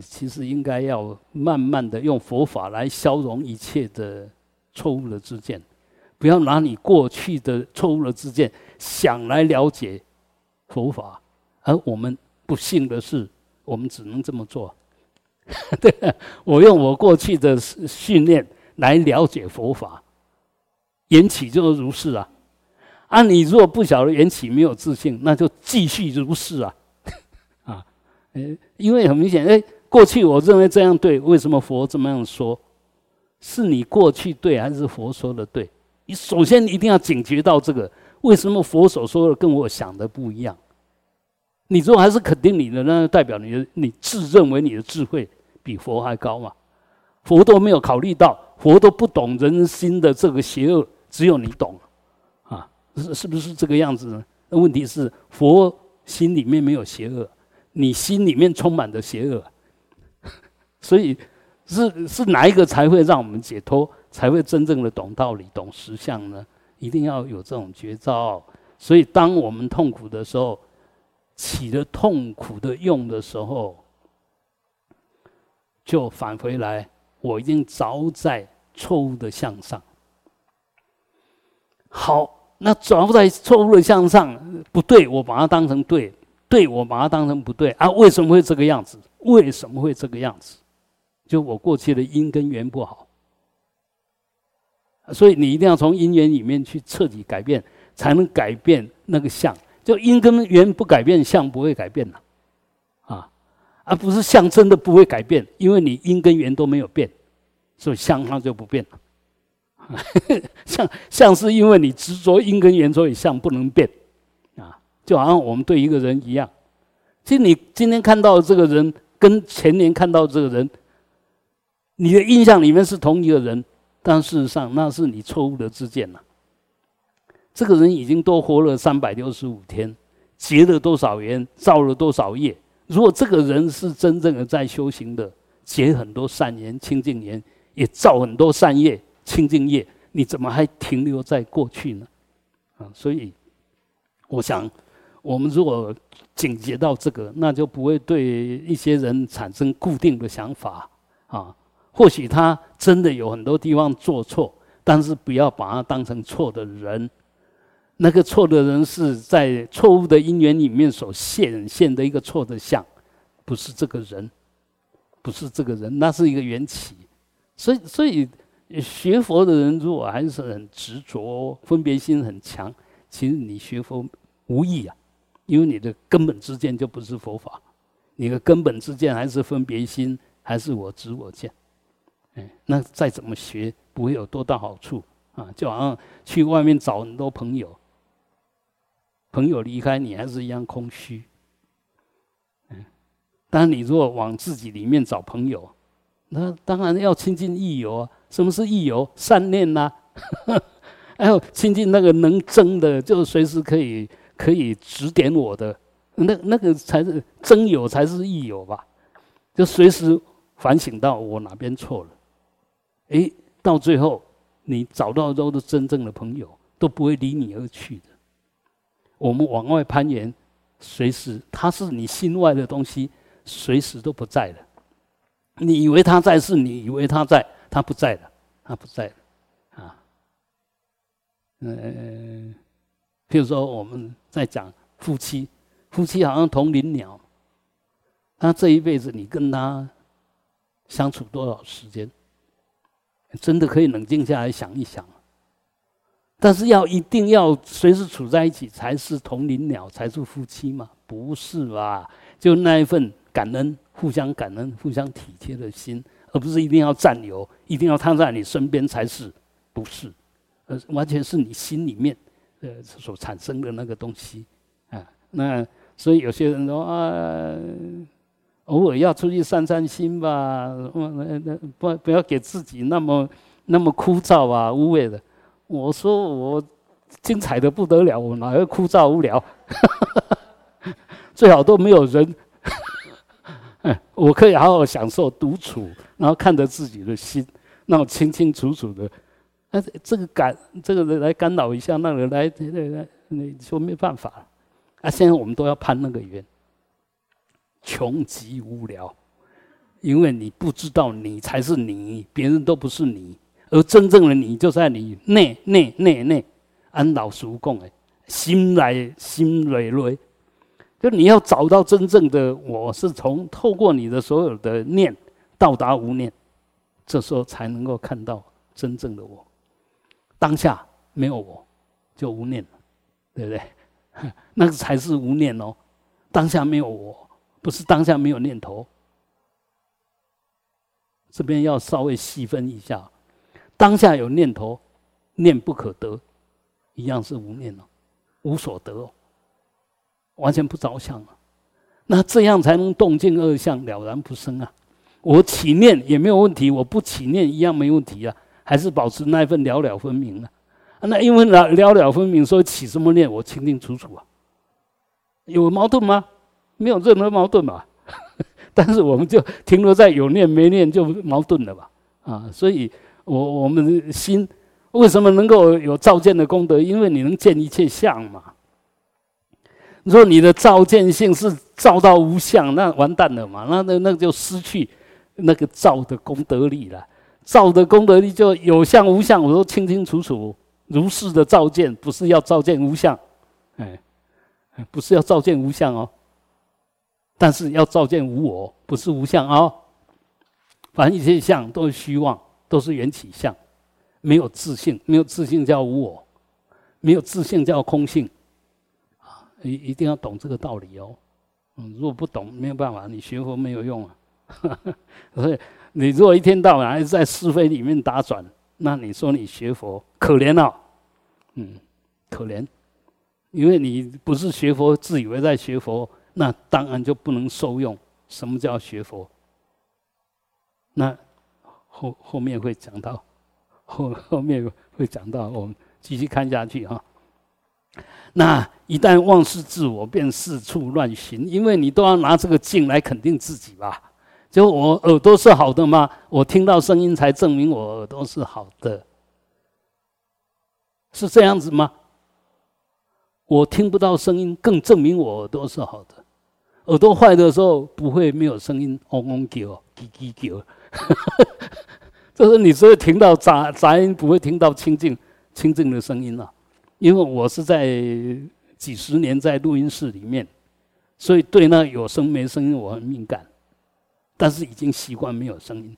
S1: 其实应该要慢慢的用佛法来消融一切的错误的知见，不要拿你过去的错误的知见想来了解佛法，而我们不幸的是，我们只能这么做。对，我用我过去的训练来了解佛法，缘起就如是啊。啊，你如果不晓得缘起，没有自信，那就继续如是啊。啊，呃，因为很明显，哎，过去我认为这样对，为什么佛这么样说？是你过去对，还是佛说的对？你首先一定要警觉到这个，为什么佛所说的跟我想的不一样？你如果还是肯定你的，那代表你的你自认为你的智慧比佛还高嘛？佛都没有考虑到，佛都不懂人心的这个邪恶，只有你懂，啊，是是不是这个样子呢？那问题是佛心里面没有邪恶，你心里面充满着邪恶，所以是是哪一个才会让我们解脱，才会真正的懂道理、懂实相呢？一定要有这种绝招。所以当我们痛苦的时候，起了痛苦的用的时候，就返回来，我已经着在错误的向上。好，那着在错误的向上不对，我把它当成对；对我把它当成不对啊？为什么会这个样子？为什么会这个样子？就我过去的因跟缘不好，所以你一定要从因缘里面去彻底改变，才能改变那个相。就因跟缘不改变，相不会改变了，啊，而不是相真的不会改变，因为你因跟缘都没有变，所以相它就不变了。相相是因为你执着因跟缘，所以相不能变，啊，就好像我们对一个人一样，其实你今天看到这个人，跟前年看到这个人，你的印象里面是同一个人，但事实上那是你错误的自见了。这个人已经多活了三百六十五天，结了多少缘，造了多少业。如果这个人是真正的在修行的，结很多善缘、清净缘，也造很多善业、清净业，你怎么还停留在过去呢？啊，所以我想，我们如果警觉到这个，那就不会对一些人产生固定的想法啊。或许他真的有很多地方做错，但是不要把他当成错的人。那个错的人是在错误的因缘里面所显现的一个错的相，不是这个人，不是这个人，那是一个缘起。所以，所以学佛的人如果还是很执着、分别心很强，其实你学佛无益啊，因为你的根本之见就不是佛法，你的根本之见还是分别心，还是我执我见。哎，那再怎么学，不会有多大好处啊！就好像去外面找很多朋友，朋友离开你，还是一样空虚。嗯，但你如果往自己里面找朋友，那当然要亲近益友啊。什么是益友？善念呐，还有亲近那个能争的，就随时可以可以指点我的，那那个才是真友，才是益友吧？就随时反省到我哪边错了。哎，到最后，你找到都是真正的朋友，都不会离你而去的。我们往外攀岩，随时他是你心外的东西，随时都不在的。你以为他在，是你以为他在，他不在了，他不在了啊。嗯，譬如说我们在讲夫妻，夫妻好像同林鸟，他这一辈子你跟他相处多少时间？真的可以冷静下来想一想，但是要一定要随时处在一起才是同林鸟，才是夫妻吗？不是吧？就那一份感恩、互相感恩、互相体贴的心，而不是一定要占有，一定要他在你身边才是，不是？呃，完全是你心里面呃所产生的那个东西啊。那所以有些人说啊。偶尔要出去散散心吧，那那不不要给自己那么那么枯燥啊，无味的。我说我精彩的不得了，我哪会枯燥无聊？最好都没有人，我可以好好享受独处，然后看着自己的心，那种清清楚楚的。那这个干这个人来干扰一下，那个来来来，你说没办法。啊，现在我们都要攀那个缘。穷极无聊，因为你不知道你才是你，别人都不是你，而真正的你就在你内内内内。安老俗讲的，心来心累累，就你要找到真正的我，是从透过你的所有的念到达无念，这时候才能够看到真正的我。当下没有我，就无念了，对不对？那个才是无念哦。当下没有我。不是当下没有念头，这边要稍微细分一下。当下有念头，念不可得，一样是无念了，无所得哦，完全不着相啊。那这样才能动静二相了然不生啊。我起念也没有问题，我不起念一样没问题啊，还是保持那一份了了分明啊。那因为了了了分明，所以起什么念我清清楚楚啊，有矛盾吗？没有任何矛盾嘛，但是我们就停留在有念没念就矛盾了吧？啊，所以我我们心为什么能够有照见的功德？因为你能见一切相嘛。如果你的照见性是照到无相，那完蛋了嘛，那那那就失去那个照的功德力了。照的功德力就有相无相，我都清清楚楚，如是的照见，不是要照见无相，哎，不是要照见无相哦。但是要照见无我，不是无相啊。凡一切相都是虚妄，都是缘起相，没有自信，没有自信叫无我，没有自信叫空性，啊，一一定要懂这个道理哦。嗯，如果不懂，没有办法，你学佛没有用啊。所以你如果一天到晚还是在是非里面打转，那你说你学佛可怜啊，嗯，可怜，因为你不是学佛，自以为在学佛。那当然就不能受用。什么叫学佛？那后后面会讲到，后后面会讲到，我们继续看下去哈。那一旦忘失自我，便四处乱寻，因为你都要拿这个镜来肯定自己吧。就我耳朵是好的吗？我听到声音才证明我耳朵是好的，是这样子吗？我听不到声音，更证明我耳朵是好的。耳朵坏的时候不会没有声音，嗡嗡叫，叽叽叫，就是你只会听到杂杂音，不会听到清净清净的声音了。因为我是在几十年在录音室里面，所以对那有声没声音我很敏感，但是已经习惯没有声音，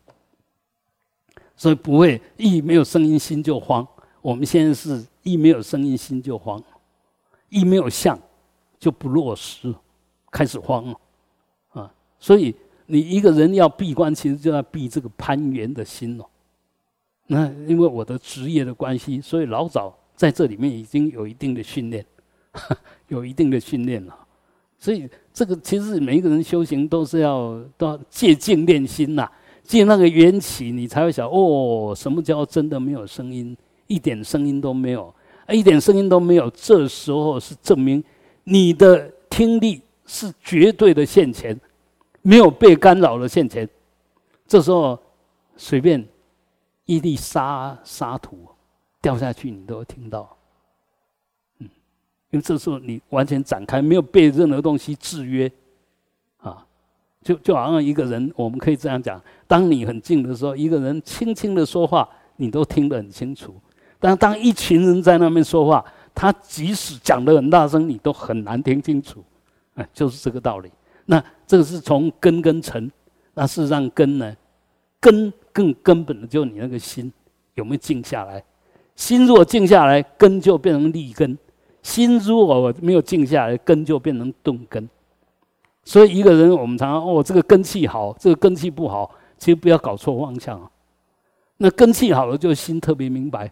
S1: 所以不会一没有声音心就慌。我们现在是一没有声音心就慌，一没有相就不落实，开始慌了，啊！所以你一个人要闭关，其实就要闭这个攀缘的心哦。那因为我的职业的关系，所以老早在这里面已经有一定的训练，有一定的训练了。所以这个其实每一个人修行都是要都要借静练心呐，借那个缘起，你才会想哦，什么叫真的没有声音，一点声音都没有，一点声音都没有。这时候是证明你的听力是绝对的现前，没有被干扰的现前。这时候随便。一粒沙沙土掉下去，你都听到。嗯，因为这时候你完全展开，没有被任何东西制约，啊，就就好像一个人，我们可以这样讲：当你很静的时候，一个人轻轻的说话，你都听得很清楚；但当一群人在那边说话，他即使讲得很大声，你都很难听清楚。啊，就是这个道理。那这个是从根跟尘，那事实上根呢，根。更根本的，就是你那个心有没有静下来？心如果静下来，根就变成立根；心如果没有静下来，根就变成钝根。所以一个人，我们常常哦，这个根气好，这个根气不好，其实不要搞错方向啊。那根气好了，就心特别明白，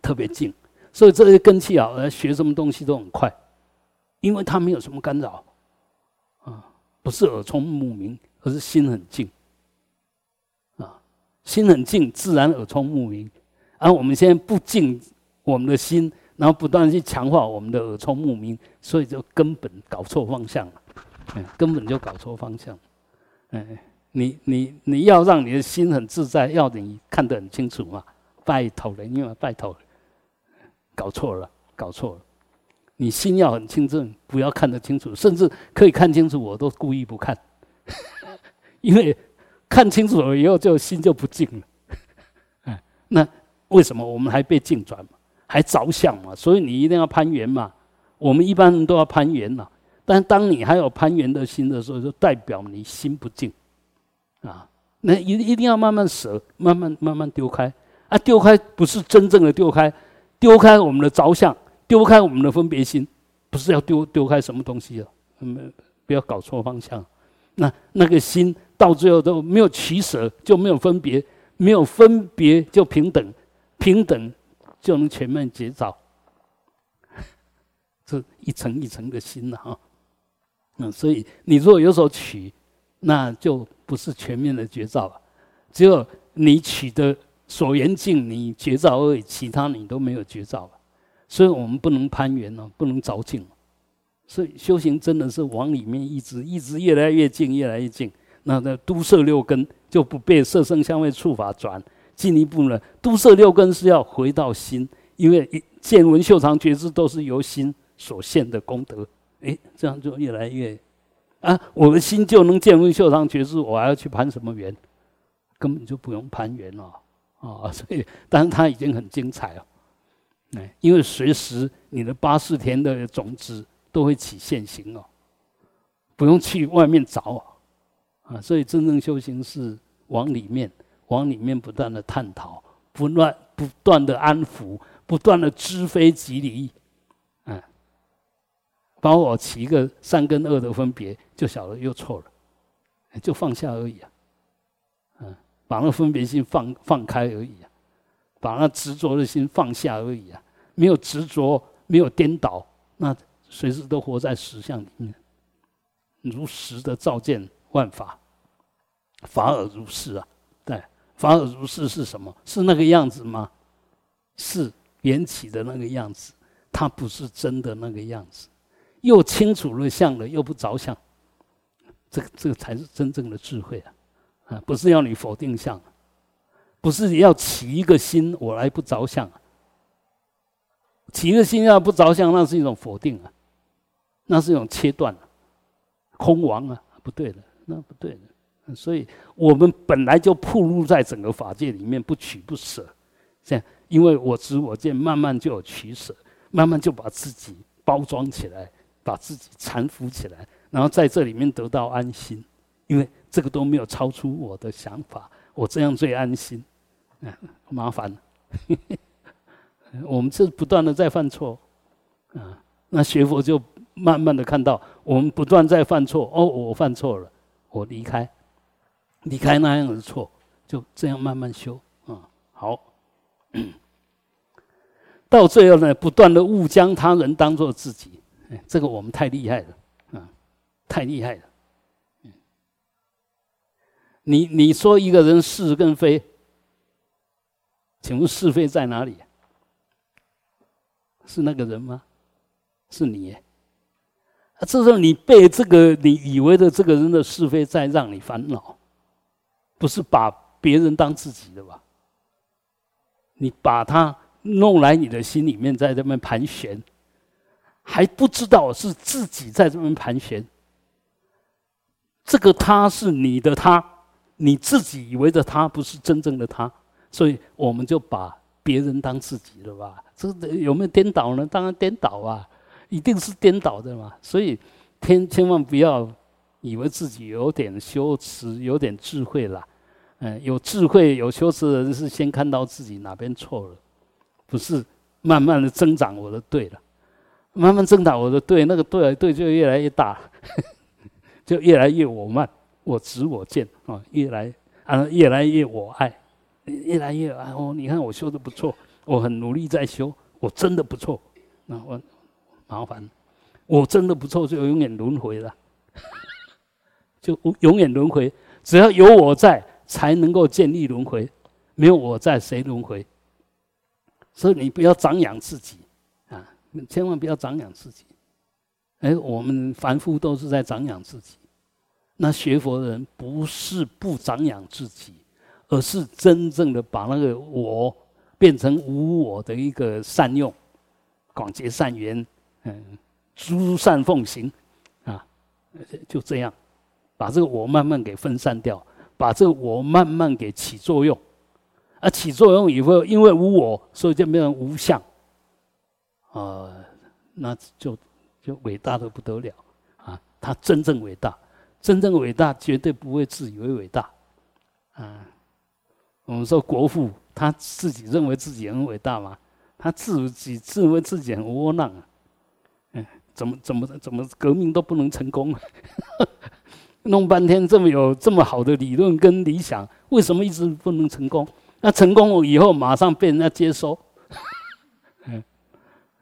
S1: 特别静。所以这些根气好，学什么东西都很快，因为他没有什么干扰啊，不是耳聪目明，而是心很静。啊心很静，自然耳聪目明。而我们现在不静我们的心，然后不断去强化我们的耳聪目明，所以就根本搞错方向了。嗯，根本就搞错方向。嗯，你你你要让你的心很自在，要你看得很清楚嘛。拜托了，因为拜托了，搞错了，搞错了。你心要很清正，不要看得清楚，甚至可以看清楚，我都故意不看，因为。看清楚了以后，就心就不静了。哎，那为什么我们还被静转嘛？还着相嘛？所以你一定要攀缘嘛。我们一般人都要攀缘呐。但当你还有攀缘的心的时候，就代表你心不静啊。那一一定要慢慢舍，慢慢慢慢丢开啊。丢开不是真正的丢开，丢开我们的着相，丢开我们的分别心，不是要丢丢开什么东西啊？嗯，不要搞错方向。那那个心。到最后都没有取舍，就没有分别；没有分别就平等，平等就能全面结造。这一层一层的心了哈。嗯，所以你如果有所取，那就不是全面的觉照了。只有你取的所缘境，你觉照而已，其他你都没有觉照了。所以我们不能攀缘哦，不能着境。所以修行真的是往里面一直一直越来越近，越来越近。那那都摄六根就不被色声香味触法转，进一步呢，都摄六根是要回到心，因为见闻嗅尝觉知都是由心所现的功德，哎，这样就越来越啊，我的心就能见闻嗅尝觉知，我还要去攀什么缘？根本就不用攀缘了啊！所以，但是它已经很精彩了，哎，因为随时你的八四田的种子都会起现行哦，不用去外面找。啊，所以真正修行是往里面，往里面不断的探讨，不断不断的安抚，不断的知非即离，嗯，把我起一个三跟二的分别，就晓得又错了，就放下而已啊，嗯，把那分别心放放开而已啊，把那执着的心放下而已啊，没有执着，没有颠倒，那随时都活在实相里面，如实的照见。万法，法尔如是啊，对，法尔如是是什么？是那个样子吗？是缘起的那个样子，它不是真的那个样子。又清楚了相了，又不着相，这个这个才是真正的智慧啊！啊，不是要你否定相，不是要起一个心我来不着相，起一个心要不着相，那是一种否定啊，那是一种切断，空亡啊，不对的。那不对的，所以我们本来就铺露在整个法界里面，不取不舍，这样，因为我知我见，慢慢就有取舍，慢慢就把自己包装起来，把自己搀扶起来，然后在这里面得到安心，因为这个都没有超出我的想法，我这样最安心，嗯，麻烦，我们是不断的在犯错，啊，那学佛就慢慢的看到，我们不断在犯错。哦，我犯错了，我离开，离开那样的错，就这样慢慢修啊。好，到最后呢，不断的误将他人当做自己，这个我们太厉害了啊，太厉害了。你你说一个人是跟非，请问是非在哪里？是那个人吗？是你？啊，这时候你被这个你以为的这个人的是非在让你烦恼，不是把别人当自己的吧？你把他弄来你的心里面，在这边盘旋，还不知道是自己在这边盘旋。这个他是你的他。你自己以为的他不是真正的他，所以我们就把别人当自己了吧？这有没有颠倒呢？当然颠倒啊，一定是颠倒的嘛。所以千千万不要以为自己有点羞耻、有点智慧了。嗯，有智慧、有羞耻的人是先看到自己哪边错了，不是慢慢的增长我的对了，慢慢增长我的对，那个对对就越来越大，就越来越我慢。我执我见啊，越来啊越来越我爱，越来越啊哦。你看我修的不错，我很努力在修，我真的不错。那我麻烦，我真的不错，就永远轮回了，就永远轮回。只要有我在，才能够建立轮回。没有我在，谁轮回？所以你不要长养自己啊，千万不要长养自己。哎，我们凡夫都是在长养自己。那学佛的人不是不长养自己，而是真正的把那个我变成无我的一个善用，广结善缘，嗯，诸善奉行，啊，就这样，把这个我慢慢给分散掉，把这个我慢慢给起作用，啊，起作用以后，因为无我，所以就变成无相，啊，那就就伟大的不得了，啊，他真正伟大。真正伟大，绝对不会自以为伟大，啊！我们说国父，他自己认为自己很伟大嘛？他自己自为自己很窝囊啊！嗯，怎么怎么怎么革命都不能成功？弄半天这么有这么好的理论跟理想，为什么一直不能成功？那成功了以后，马上被人家接收，嗯，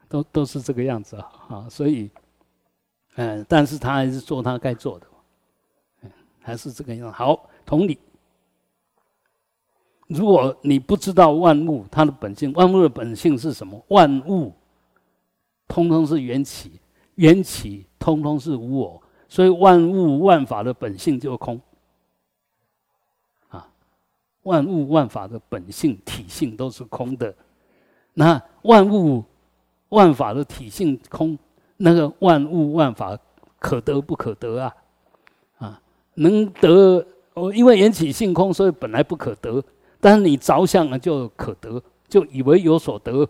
S1: 都都是这个样子啊！啊，所以，嗯，但是他还是做他该做的。还是这个样好，同理，如果你不知道万物它的本性，万物的本性是什么？万物通通是缘起，缘起通通是无我，所以万物万法的本性就空。啊，万物万法的本性体性都是空的。那万物万法的体性空，那个万物万法可得不可得啊啊？能得哦，因为缘起性空，所以本来不可得。但是你着相了就可得，就以为有所得，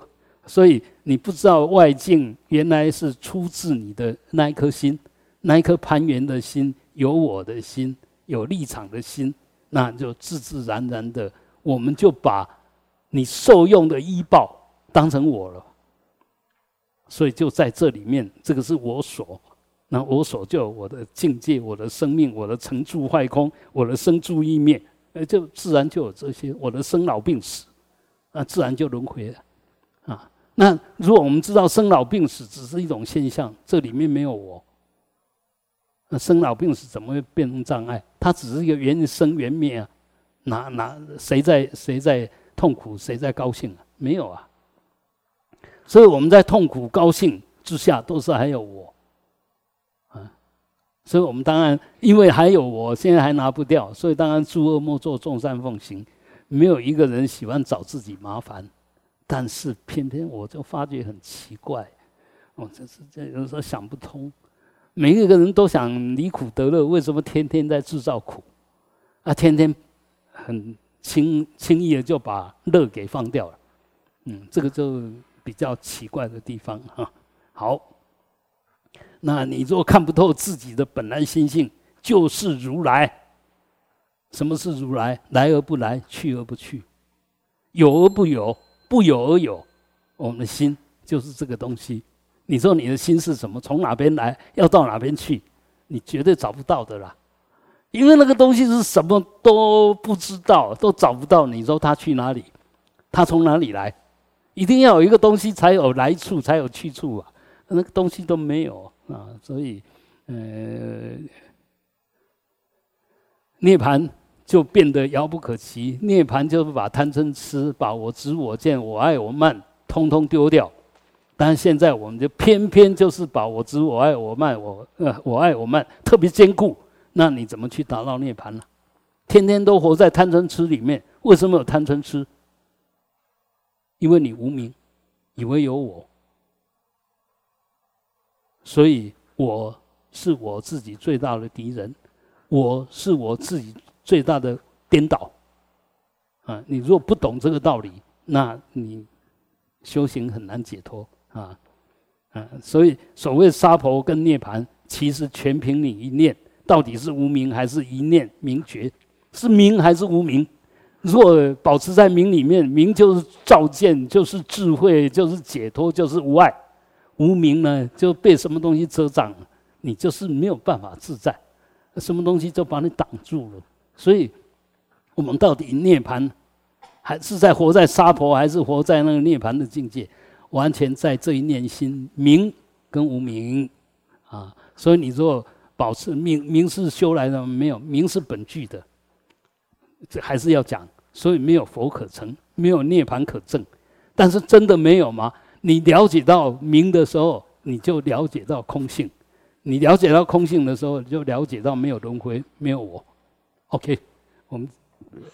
S1: 所以你不知道外境原来是出自你的那一颗心，那一颗攀缘的心，有我的心，有立场的心，那就自自然然的，我们就把你受用的依报当成我了。所以就在这里面，这个是我所。那我所就我的境界，我的生命，我的成住坏空，我的生住意灭，呃，就自然就有这些。我的生老病死，那自然就轮回了，啊。那如果我们知道生老病死只是一种现象，这里面没有我，那生老病死怎么会变成障碍？它只是一个缘生缘灭啊，哪哪谁在谁在痛苦，谁在高兴啊？没有啊。所以我们在痛苦高兴之下，都是还有我。所以我们当然，因为还有我现在还拿不掉，所以当然诸恶莫作，众善奉行。没有一个人喜欢找自己麻烦，但是偏偏我就发觉很奇怪，我这是这有时候想不通。每一个人都想离苦得乐，为什么天天在制造苦？啊，天天很轻轻易的就把乐给放掉了。嗯，这个就比较奇怪的地方哈。好。那你若看不透自己的本来心性，就是如来。什么是如来？来而不来，去而不去，有而不有，不有而有。我们的心就是这个东西。你说你的心是什么？从哪边来？要到哪边去？你绝对找不到的啦，因为那个东西是什么都不知道，都找不到。你说它去哪里？它从哪里来？一定要有一个东西才有来处，才有去处啊！那个东西都没有啊，所以，呃，涅槃就变得遥不可及。涅槃就是把贪嗔痴、把我执我见、我爱我慢，通通丢掉。但现在我们就偏偏就是把我执我爱我慢我呃我爱我慢特别坚固，那你怎么去达到涅槃呢？天天都活在贪嗔痴里面，为什么有贪嗔痴？因为你无名，以为有我，所以我是我自己最大的敌人，我是我自己最大的颠倒。啊，你如果不懂这个道理，那你修行很难解脱。啊，啊，所以所谓杀婆跟涅槃，其实全凭你一念，到底是无名还是一念明觉？是明还是无名？若保持在明里面，明就是照见，就是智慧，就是解脱，就是无碍；无名呢，就被什么东西遮挡，你就是没有办法自在，什么东西就把你挡住了。所以，我们到底涅槃，还是在活在沙婆，还是活在那个涅槃的境界？完全在这一念心明跟无明啊，所以你如果保持明明是修来的没有明是本具的，这还是要讲，所以没有佛可成，没有涅盘可证，但是真的没有吗？你了解到明的时候，你就了解到空性；你了解到空性的时候，你就了解到没有轮回，没有我。OK，我们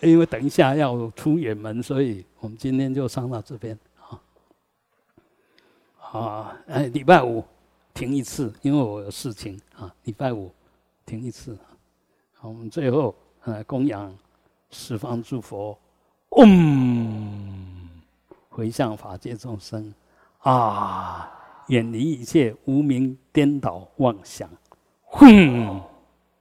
S1: 因为等一下要出远门，所以我们今天就上到这边。啊，哎，礼拜五停一次，因为我有事情啊。礼拜五停一次，好，我们最后呃供养十方诸佛，嗡，回向法界众生啊，远离一切无名颠倒妄想，哼。